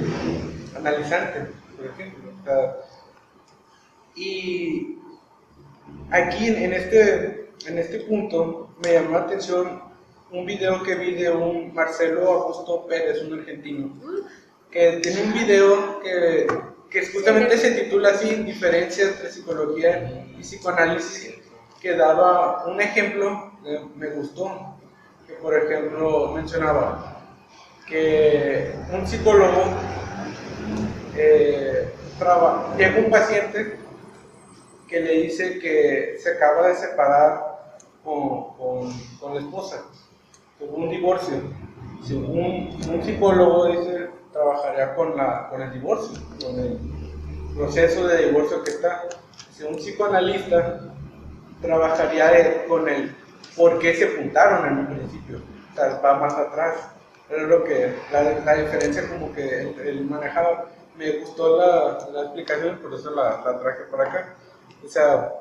analizante, por ejemplo. O sea, y aquí en, en este, en este punto me llamó la atención un video que vi de un Marcelo Augusto Pérez, un argentino, que tiene un video que, que justamente se titula así, Diferencias entre psicología y psicoanálisis, que daba un ejemplo, que me gustó, que por ejemplo mencionaba que un psicólogo eh, llega un paciente que le dice que se acaba de separar con, con- con la esposa, tuvo un divorcio. Según un psicólogo dice, trabajaría con, la, con el divorcio, con el proceso de divorcio que está. Si un psicoanalista trabajaría con el por qué se juntaron en un principio, o sea, va más atrás. Pero lo que, la, la diferencia como que él, él manejaba, me gustó la, la explicación, por eso la, la traje por acá. O sea,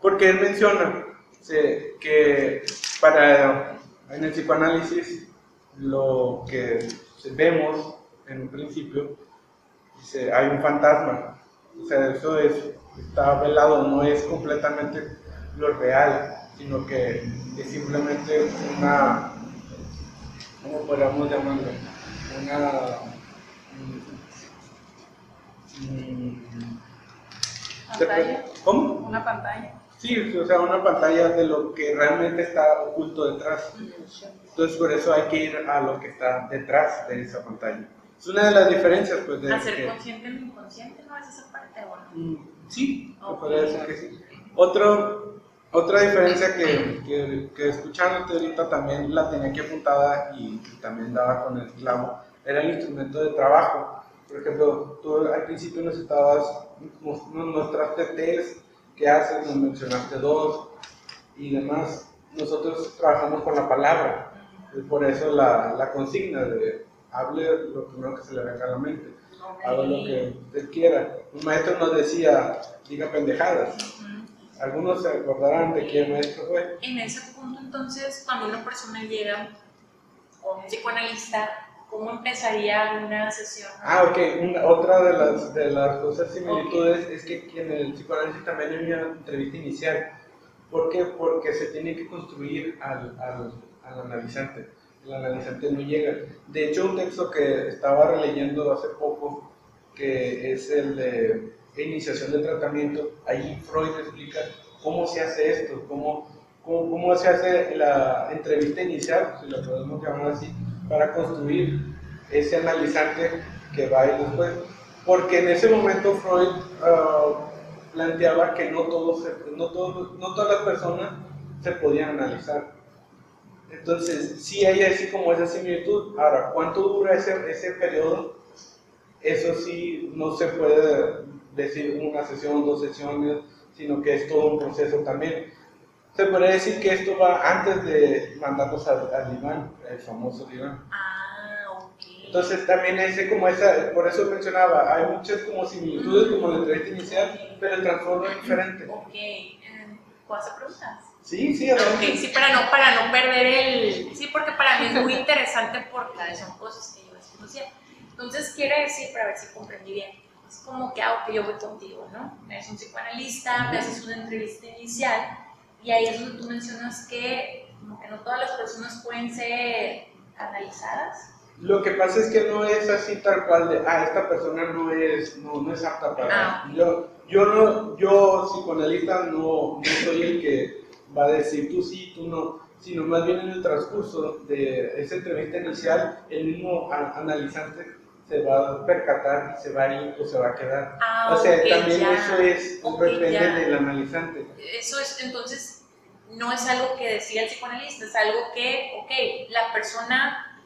porque él menciona se- que para en el psicoanálisis lo que vemos en un principio dice hay un fantasma o sea eso es está velado no es completamente lo real sino que es simplemente una cómo podríamos llamarlo una mm, mm, Pantalla. ¿Cómo? Una pantalla. Sí, o sea, una pantalla de lo que realmente está oculto detrás. Entonces, por eso hay que ir a lo que está detrás de esa pantalla. Es una de las diferencias, pues, de Hacer que- consciente lo inconsciente, ¿no? Es esa parte, bueno. Mm, Sí, me Ok. podría decir que sí. Otro, otra diferencia que, que, que escuchándote ahorita también la tenía aquí apuntada y, y también daba con el clavo, era el instrumento de trabajo. Por ejemplo, tú al principio nos estabas, nos, mostraste test que haces, nos mencionaste dos y demás. Nosotros trabajamos con la palabra, por eso la, la consigna de hable lo primero que se le venga a la mente haga lo que usted quiera. Un maestro nos decía, diga pendejadas. Algunos se acordarán de quién maestro fue. En ese punto, entonces, cuando una persona llega con un psicoanalista, ¿cómo empezaría una sesión? Ah, ok. Una- otra de las, de las cosas similitudes es que en el psicoanálisis también hay una entrevista inicial. ¿Por qué? Porque se tiene que construir al, al, al analizante. El analizante no llega. De hecho, un texto que estaba releyendo hace poco, que es el de iniciación de tratamiento, ahí Freud explica cómo se hace esto, cómo, cómo, cómo se hace la entrevista inicial, si lo podemos llamar así, para construir ese analizante que va a ir después. Porque en ese momento Freud ah, planteaba que no, todos no, todos- no todas las personas se podían analizar. Entonces, sí hay así como esa similitud. Ahora, ¿cuánto dura ese, ese periodo? Eso sí, no se puede decir una sesión, dos sesiones, sino que es todo un proceso también. Se podría decir que esto va antes de mandarnos al, al diván, el famoso diván. Ah, ok. Entonces también ese como esa, por eso mencionaba, hay muchas como similitudes como la entrevista inicial, pero el trasfondo es diferente. Ok. Eh, ¿Puedo hacer preguntas? Sí, sí, Ok, adelante. sí, para no, para no perder el... Sí, porque para mí es muy interesante porque son cosas que yo desconocía. Entonces, quiere decir, para ver si comprendí bien, es como que, ah, ok, yo voy contigo, ¿no? Eres un psicoanalista, me haces una entrevista inicial y ahí es donde tú mencionas que, como que no todas las personas pueden ser analizadas. Lo que pasa es que no es así tal cual de, ah, esta persona no es, no, no es apta para... Ah. Yo, yo, no, yo psicoanalista no, no soy el que va a decir tú sí, tú no, sino más bien en el transcurso de esa entrevista inicial, el mismo analizante se va a percatar y se va a ir o se va a quedar. Ah, o sea, ok, también ya. eso es, depende ya. del analizante. Eso es, entonces, no es algo que decida el psicoanalista, es algo que, ok, la persona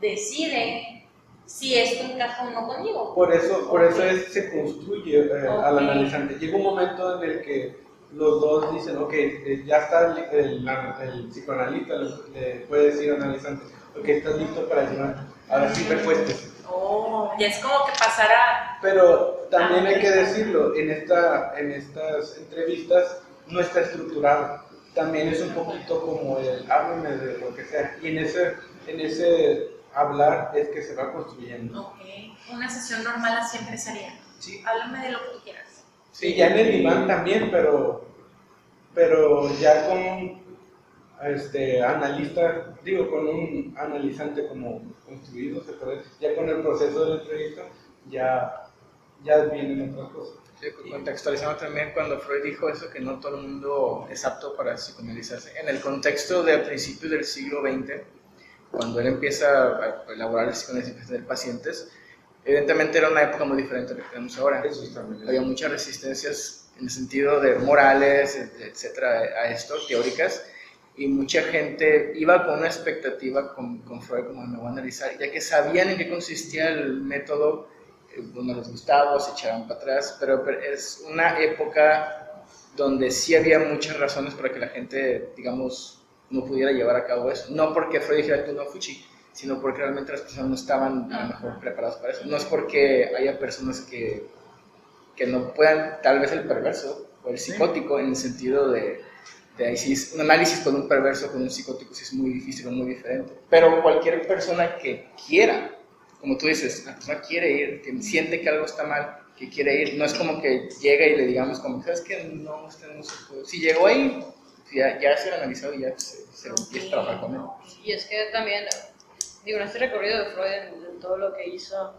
decide si esto encaja o no conmigo. Por eso, por eso Ok. es, se construye eh, al analizante. Llega un momento en el que los dos dicen, ok, eh, ya está el, el- el psicoanalista, le, le puede decir al analizante, ok, estás listo para llevar, ahora sí recuestes. Oh, ya es como que pasara. Pero también hay que decirlo, en, esta, en estas entrevistas no está estructurado. También es un poquito como el háblame de lo que sea. Y en ese, en ese hablar es que se va construyendo. Ok, una sesión normal así empezaría. Sí. Háblame de lo que tú quieras. Sí, ya en el diván también, pero, pero ya con este, analista, digo, con un analizante como construido, se puede ya con el proceso de la entrevista, ya, ya vienen otras cosas. Sí, contextualizando también cuando Freud dijo eso, que no todo el mundo es apto para psicoanalizarse. En el contexto de principios del siglo XX, cuando él empieza a elaborar el psicoanálisis de pacientes, evidentemente era una época muy diferente a la que tenemos ahora. Eso. Había muchas resistencias en el sentido de morales, etcétera, a esto, teóricas, y mucha gente iba con una expectativa con, con Freud, como me voy a analizar, ya que sabían en qué consistía el método, eh, no les gustaba, se echaban para atrás, pero, pero es una época donde sí había muchas razones para que la gente, digamos, no pudiera llevar a cabo eso. No porque Freud dijera tú no fuchi, sino porque realmente las personas no estaban a lo mejor preparadas para eso. No es porque haya personas que, que no puedan, tal vez el perverso o el psicótico, en el sentido de, de ahí sí es- un análisis con un perverso, con un psicótico, sí es muy difícil muy diferente. Pero cualquier persona que quiera, como tú dices, la persona quiere ir, que siente que algo está mal, que quiere ir, no es como que llega y le digamos como, ¿sabes qué? No, usted no se puede. Si llegó ahí, ya, ya se analizado y ya se, se empieza a trabajar con él. Y es que también, digo, en este recorrido de Freud, en, en todo lo que hizo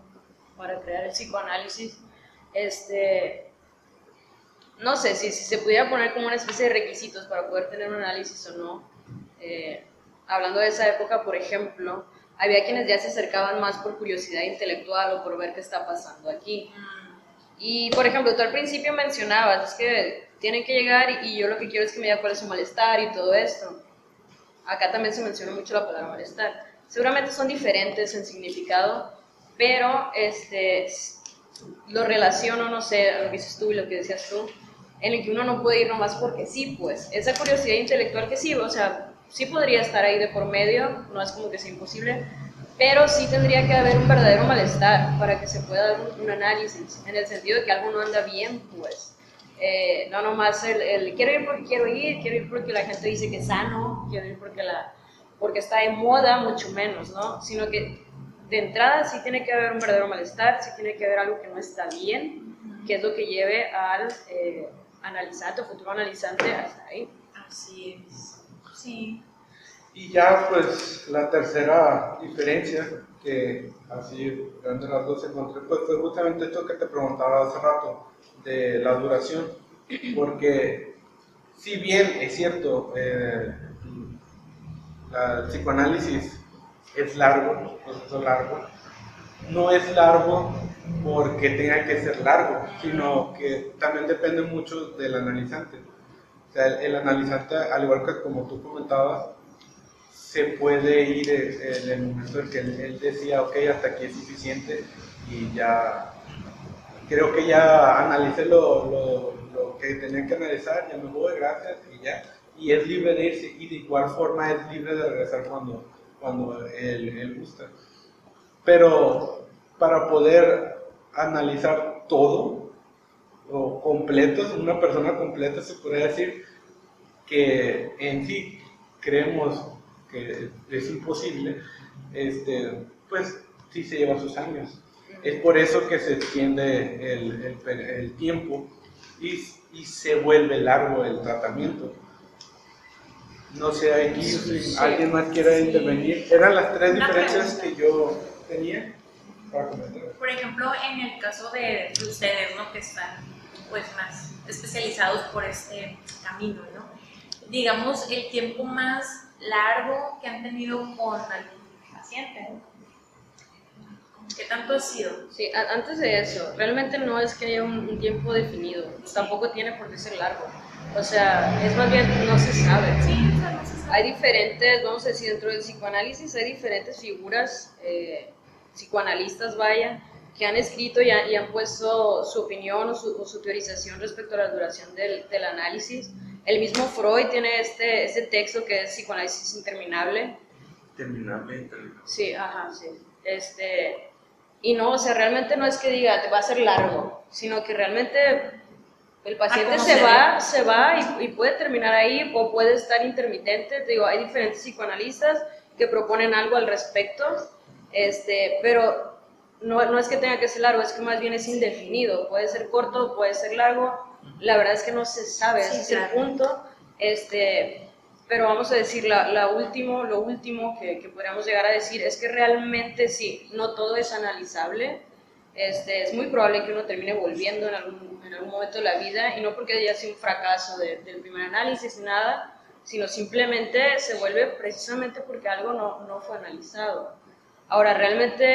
para crear el psicoanálisis, este, no sé si, si se pudiera poner como una especie de requisitos para poder tener un análisis o no. Eh, hablando de esa época, por ejemplo, había quienes ya se acercaban más por curiosidad intelectual o por ver qué está pasando aquí. Y, por ejemplo, tú al principio mencionabas, es que tienen que llegar y yo lo que quiero es que me diga cuál es su malestar y todo esto. Acá también se menciona mucho la palabra malestar. Seguramente son diferentes en significado, pero este, lo relaciono, no sé, a lo que dices tú y lo que decías tú, en el que uno no puede ir nomás porque sí, pues. Esa curiosidad intelectual que sí, o sea, sí podría estar ahí de por medio, no es como que sea imposible, pero sí tendría que haber un verdadero malestar para que se pueda dar un, análisis, en el sentido de que algo no anda bien, pues. Eh, no nomás el, el quiero ir porque quiero ir, quiero ir porque la gente dice que es sano, quiero ir porque, la, porque está de moda, mucho menos, ¿no? Sino que de entrada sí tiene que haber un verdadero malestar, sí tiene que haber algo que no está bien, que es lo que lleve al eh, analizante o futuro analizante hasta ahí. Así es. Sí. Y ya pues la tercera diferencia que así grandes rasgos encontré pues fue justamente esto que te preguntaba hace rato de la duración porque si bien es cierto eh, la- el psicoanálisis es largo, un proceso largo, no es largo porque tenga que ser largo, sino que también depende mucho del analizante. O sea, el, el analizante, al igual que como tú comentabas, se puede ir en el momento en que él, él decía, ok, hasta aquí es suficiente y ya, creo que ya analicé lo, lo, lo que tenía que analizar, ya me voy, gracias y ya. Y es libre de irse y de igual forma es libre de regresar cuando, cuando él, él gusta. pero para poder analizar todo o completos, una persona completa se podría decir que en sí creemos que es imposible, este, pues sí se lleva sus años. Es por eso que se extiende el, el, el tiempo y, y, se vuelve largo el tratamiento. No sé, aquí alguien más quiera intervenir. Eran las tres diferencias que yo tenía para comentar. Por ejemplo, en el caso de ustedes, ¿no? Que están pues más especializados por este camino, ¿no? Digamos, el tiempo más largo que han tenido con algún paciente, ¿no? ¿Qué tanto ha sido? Sí, antes de eso, realmente no es que haya un, un tiempo definido, tampoco tiene por qué ser largo. O sea, es más bien, no se sabe. Sí, no se sabe. Hay diferentes, vamos a decir, dentro del psicoanálisis hay diferentes figuras, eh, psicoanalistas, vaya, que han escrito y, han- y han puesto su opinión o su, o su teorización respecto a la duración del, del análisis. El mismo Freud tiene este, este texto que es Psicoanálisis Interminable, Terminable. Sí, ajá, sí. Este, y no, o sea, realmente no es que diga, te va a ser largo, sino que realmente el paciente se va, se va y, y puede terminar ahí o puede estar intermitente. Te digo, hay diferentes psicoanalistas que proponen algo al respecto, este, pero no, no es que tenga que ser largo, es que más bien es indefinido. Puede ser corto, puede ser largo. La verdad es que no se sabe, Sí, ese es el claro. punto. Este, pero vamos a decir, la, la último, lo último que, que podríamos llegar a decir es que realmente sí, no todo es analizable. Este, es muy probable que uno termine volviendo en algún, en algún momento de la vida y no porque haya sido un fracaso de- del primer análisis nada, sino simplemente se vuelve precisamente porque algo no, no fue analizado. Ahora, realmente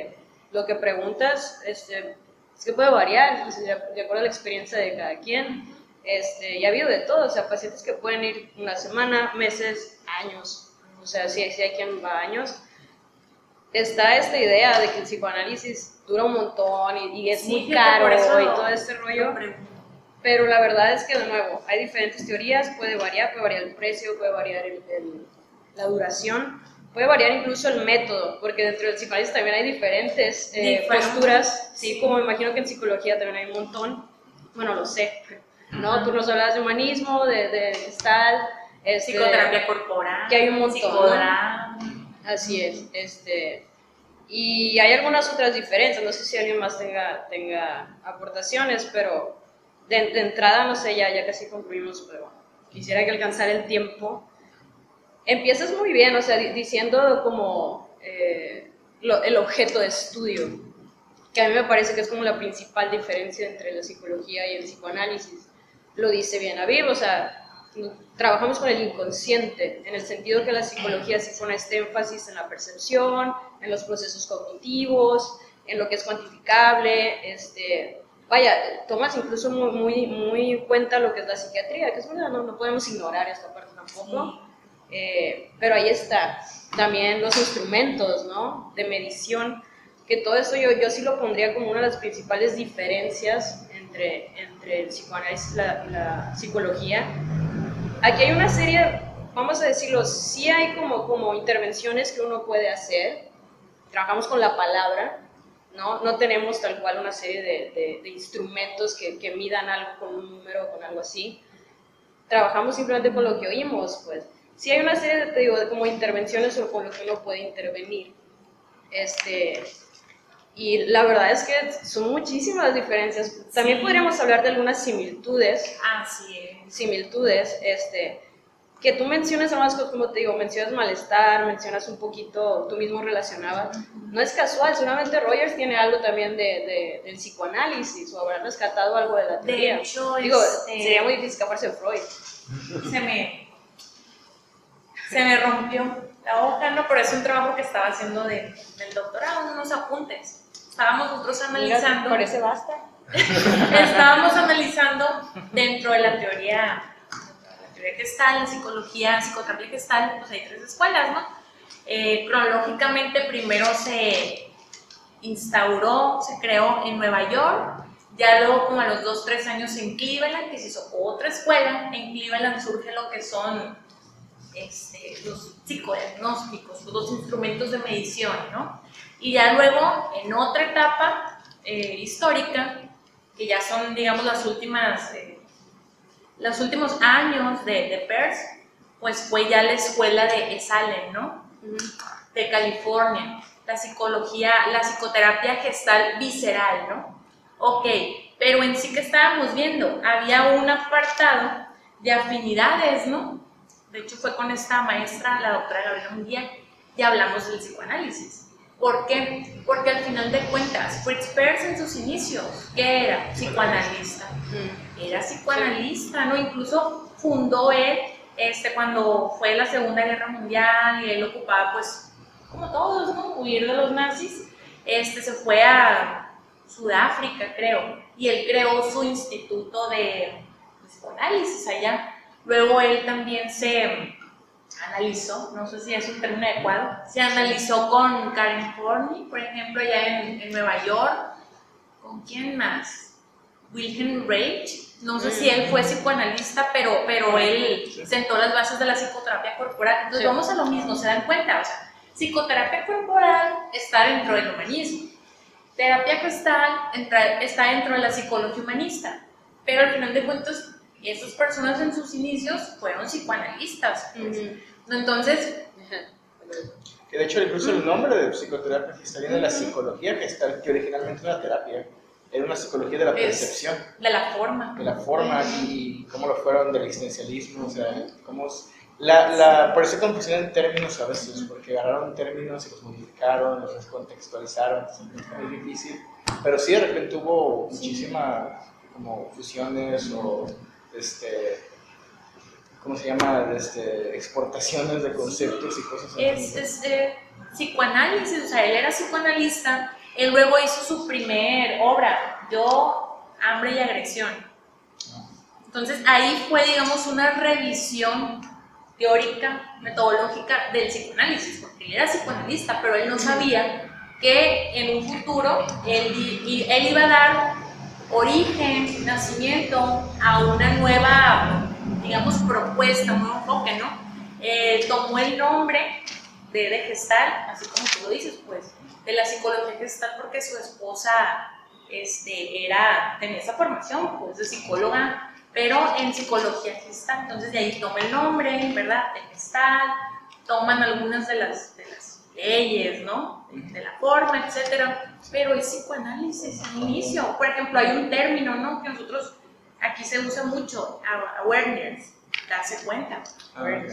eh, lo que preguntas este, es que puede variar de, de acuerdo a la experiencia de cada quien. Este, y ha habido de todo, o sea, pacientes que pueden ir una semana, meses, años, o sea, sí, sí hay quien va años. Está esta idea de que el psicoanálisis dura un montón y, y es Sí, muy caro y todo este rollo. Pero la verdad es que, de nuevo, hay diferentes teorías, puede variar, puede variar el precio, puede variar el- el- la duración, puede variar incluso el método, porque dentro del psicoanálisis también hay diferentes eh, posturas, sí, sí. como me imagino que en psicología también hay un montón, bueno, lo sé, ¿no? Tú nos hablabas de humanismo, de, de este, Psicoterapia corporal. que hay un montón, ¿no? Así es, este, y hay algunas otras diferencias, no sé si alguien más tenga, tenga aportaciones, pero de, de entrada, no sé, ya, ya casi concluimos, pero quisiera que alcanzara el tiempo. Empiezas muy bien, o sea, di- diciendo como eh, el objeto de estudio, que a mí me parece que es como la principal diferencia entre la psicología y el psicoanálisis. Lo dice bien Aviv, o sea, trabajamos con el inconsciente, en el sentido que la psicología sí pone este énfasis en la percepción, en los procesos cognitivos, en lo que es cuantificable, este, vaya, tomas incluso muy, muy, muy en cuenta lo que es la psiquiatría, que es verdad, no, no podemos ignorar esta parte tampoco. Eh, pero ahí está, también los instrumentos, ¿no? De medición, que todo eso yo, yo sí lo pondría como una de las principales diferencias entre, entre el psicoanálisis y la, la psicología. Aquí hay una serie, vamos a decirlo, sí hay como, como intervenciones que uno puede hacer, trabajamos con la palabra, ¿no? No tenemos tal cual una serie de, de- de instrumentos que, que midan algo con un número o con algo así. Trabajamos simplemente con lo que oímos, pues. Sí hay una serie de, te digo, de como intervenciones o con lo que uno puede intervenir. Este, y la verdad es que son muchísimas diferencias. También Sí. podríamos hablar de algunas similitudes, Así es. similitudes, este, que tú mencionas algunas cosas, como te digo, mencionas malestar, mencionas un poquito, tú mismo relacionabas. No es casual, seguramente Rogers tiene algo también de, de- del psicoanálisis o habrá rescatado algo de la De teoría. hecho, Digo, este- sería muy difícil escaparse de Freud. se me, se me rompió la hoja, ¿no? Pero es un trabajo que estaba haciendo de, del doctorado, unos apuntes. Estábamos nosotros analizando, parece basta. estábamos analizando dentro de la teoría, la teoría gestal, la psicología, psicoterapia gestal, pues hay tres escuelas, ¿no? Eh, cronológicamente primero se instauró, se creó en Nueva York, ya luego como a los dos, tres años en Cleveland, que se hizo otra escuela, en Cleveland surge lo que son este, los psicodiagnósticos, los instrumentos de medición, ¿no? Y ya luego, en otra etapa eh, histórica, que ya son, digamos, las últimas, eh, los últimos años de, de Peirce, pues fue ya la escuela de Esalen, ¿no? De California, la psicología, la psicoterapia gestal visceral, ¿no? Ok, pero en sí que estábamos viendo, había un apartado de afinidades, ¿no? De hecho fue con esta maestra, la doctora Gabriela Munguía, y hablamos del psicoanálisis. ¿Por qué? Porque al final de cuentas, Fritz Perls en sus inicios, ¿qué era? Psicoanalista. Era psicoanalista, ¿no? Incluso fundó él, este, cuando fue la Segunda Guerra Mundial y él ocupaba, pues, como todos, ¿no? Huir de los nazis, este, se fue a Sudáfrica, creo, y él creó su instituto de psicoanálisis allá. Luego él también se analizó, no sé si es un término adecuado, se analizó con Karen Horney, por ejemplo, allá en, en Nueva York. ¿Con quién más? Wilhelm Reich. No sé si él fue psicoanalista, pero, pero él sentó las bases de la psicoterapia corporal. Entonces Sí. vamos a lo mismo, ¿se dan cuenta? O sea, psicoterapia corporal está dentro del humanismo. Terapia gestal está dentro de la psicología humanista. Pero al final de cuentas, esas personas en sus inicios fueron psicoanalistas. pues. ¿no? Entonces, Que de hecho incluso el nombre de psicoterapia gestal viene de la psicología gestal, que originalmente era terapia. Era una psicología de la Es- percepción, de la forma. de la forma y cómo lo fueron del existencialismo, o sea, cómo... es- La, la, por eso confusión en términos a veces, porque agarraron términos y los modificaron, los descontextualizaron, es muy difícil. Pero sí, de repente hubo muchísimas como fusiones o, este, ¿cómo se llama? Este, exportaciones de conceptos y cosas así. Es, es eh, psicoanálisis, o sea, él era psicoanalista, él luego hizo su primer obra, Yo, Hambre y Agresión. Entonces ahí fue, digamos, una revisión teórica, metodológica del psicoanálisis, porque él era psicoanalista, pero él no sabía que en un futuro él, él iba a dar origen, nacimiento a una nueva, digamos, propuesta, un nuevo enfoque, ¿no? Eh, tomó el nombre de, de gestal, así como tú lo dices, pues, de la psicología gestal porque su esposa este, era, tenía esa formación, pues, de psicóloga, pero en psicología gestal, entonces de ahí toma el nombre, ¿verdad?, de gestal, toman algunas de las, de las leyes, ¿no?, de la forma, etcétera, pero es psicoanálisis al inicio. Por ejemplo, hay un término, ¿no?, que nosotros aquí se usa mucho, awareness, darse cuenta. Ah, ok.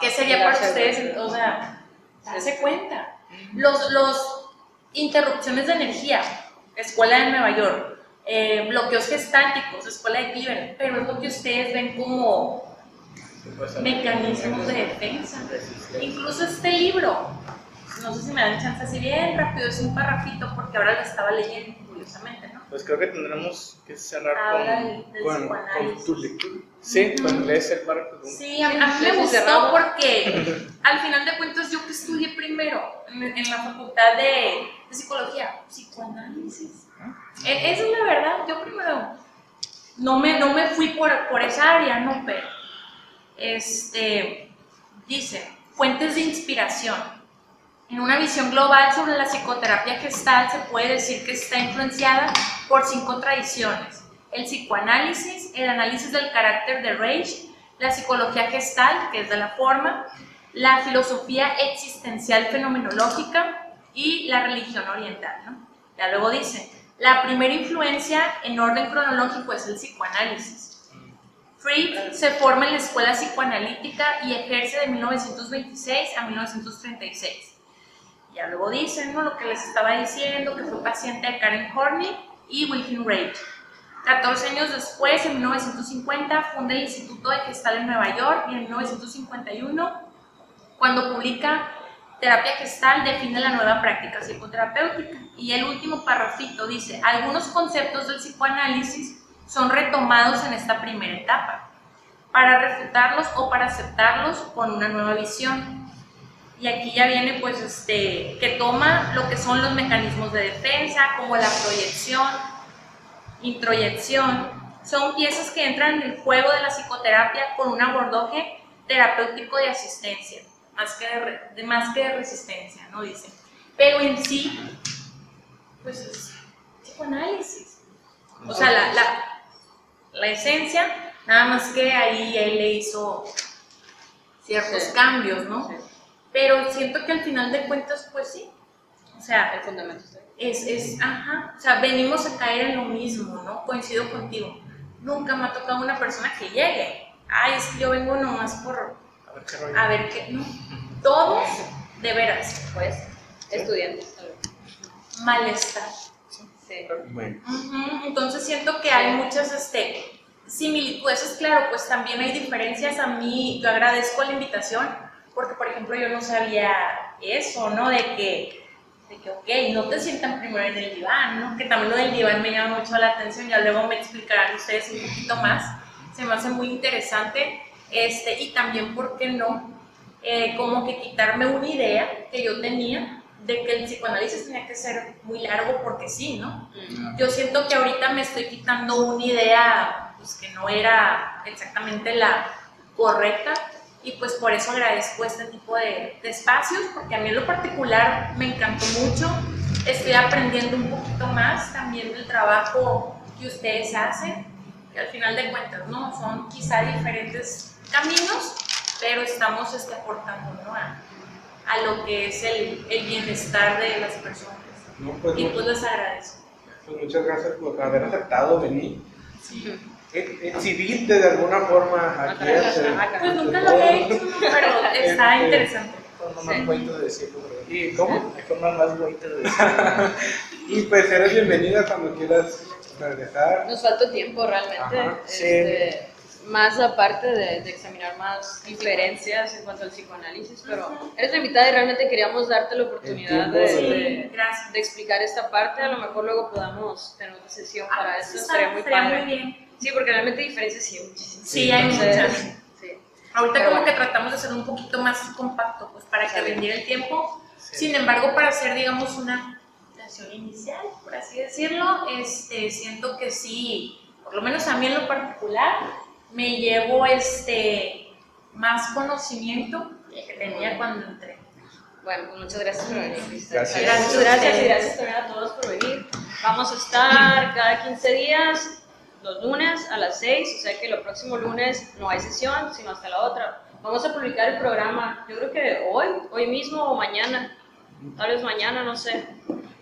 ¿Qué sería para ustedes, o sea, darse cuenta? Los, los interrupciones de energía, Escuela de Nueva York, eh, bloqueos gestálticos, Escuela de Cleveland, pero es lo que ustedes ven como Pues, mecanismos de defensa. Incluso este libro, no sé si me dan chance así bien rápido, es un parrafito porque ahora lo estaba leyendo curiosamente, ¿no? Pues creo que tendremos que cerrar Habla con, del, del Con, con psicoanálisis. tu lectura. Sí, con lees el párrafo. Sí, a, a mí me gustó cerrado. porque al final de cuentas yo que estudié primero en, en la facultad de, de psicología, psicoanálisis. E- esa es la verdad, yo primero no me, no me fui por, por esa área, no, pero este, dice, fuentes de inspiración. En una visión global sobre la psicoterapia gestal se puede decir que está influenciada por cinco tradiciones. El psicoanálisis, el análisis del carácter de Reich, la psicología gestal, que es de la forma, la filosofía existencial fenomenológica y la religión oriental. ¿no? Ya luego dice, la primera influencia en orden cronológico es el psicoanálisis. Fried se forma en la escuela psicoanalítica y ejerce de 1926 a 1936. Ya luego dicen ¿no? lo que les estaba diciendo, que fue paciente de Karen Horney y Wilhelm Reich. 14 años después, en 1950, funda el Instituto de Gestal en Nueva York y en 1951, cuando publica Terapia Gestal, define la nueva práctica psicoterapéutica. Y el último parrafito dice, algunos conceptos del psicoanálisis son retomados en esta primera etapa, para refutarlos o para aceptarlos con una nueva visión. Y aquí ya viene pues este, que toma lo que son los mecanismos de defensa, como la proyección, introyección, son piezas que entran en el juego de la psicoterapia con un abordaje terapéutico de asistencia, más que de, de- más que de resistencia, ¿no? Dice. Pero en sí, pues es psicoanálisis. O sea, la, la, la esencia, nada más que ahí él le hizo ciertos Sí. cambios, ¿no? Sí, Pero siento que al final de cuentas, pues sí. O sea, el fundamento está es, es, ajá, o sea, venimos a caer en lo mismo, ¿no? Coincido contigo. Nunca me ha tocado una persona que llegue. Ay, es que yo vengo nomás por A ver qué rollo. a ver qué, no. Todos, de veras, Pues, estudiantes, tal vez. malestar. Sí. Bueno, Ujú, Entonces siento que hay muchas este, similitudes, es claro, pues también hay diferencias. A mí, yo agradezco la invitación, porque por ejemplo yo no sabía eso, ¿no? De que, de que, ok, no te sientan primero en el diván, ¿no? Que también lo del diván me llama mucho la atención, ya luego me explicarán ustedes un poquito más. Se me hace muy interesante, este, y también, ¿por qué no? Eh, como que quitarme una idea que yo tenía de que el psicoanálisis tenía que ser muy largo porque sí, ¿no? Mm. Yo siento que ahorita me estoy quitando una idea pues, que no era exactamente la correcta y pues por eso agradezco este tipo de, de espacios porque a mí en lo particular me encantó mucho. Estoy aprendiendo un poquito más también del trabajo que ustedes hacen, que al final de cuentas, ¿no? Son quizá diferentes caminos, pero estamos este, aportando, ¿no? A, a lo que es el, el bienestar de las personas. no, pues, Y pues les agradezco. pues muchas gracias por haber aceptado venir. Eh, Exhibirte de alguna forma aquí. Pues nunca lo todos. hecho, pero está Este, interesante. Forma Sí. más bonita de decirlo, ¿verdad? ¿Y cómo? Hay formas más bonitas de decirlo. Y pues eres bienvenida cuando quieras regresar. Nos falta tiempo realmente. Ajá, sí. este, Más aparte de, de examinar más diferencias en cuanto al psicoanálisis, pero eres la invitada y realmente queríamos darte la oportunidad de, Sí, de- de explicar esta parte. A lo mejor luego podamos tener una sesión para Ah, eso, sí, estaría muy padre. muy bien. Sí, porque realmente diferencias sí hay muchísimas. Sí, hay Entonces, muchas. Sí. Ahorita Pero como bueno. que tratamos de hacer un poquito más compacto, pues para que Sale. rendiera el tiempo. Sí. Sin embargo, para hacer, digamos, una presentación inicial, por así decirlo, este, siento que sí, por lo menos a mí en lo particular, me llevo este, más conocimiento que tenía cuando entré. Bueno, pues muchas gracias por venir. Gracias. Gracias, gracias y gracias también a todos por venir. Vamos a estar cada 15 días, los lunes a las 6, o sea que el próximo lunes no hay sesión, sino hasta la otra. Vamos a publicar el programa, yo creo que hoy, hoy mismo o mañana, tal vez mañana, no sé.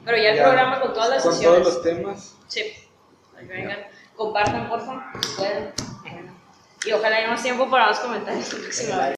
Pero ya el Ya, programa con todas las Con sesiones. todos los temas. Sí, Ahí vengan, compartan por favor, pueden. Y ojalá haya más tiempo para más comentarios la próxima vez.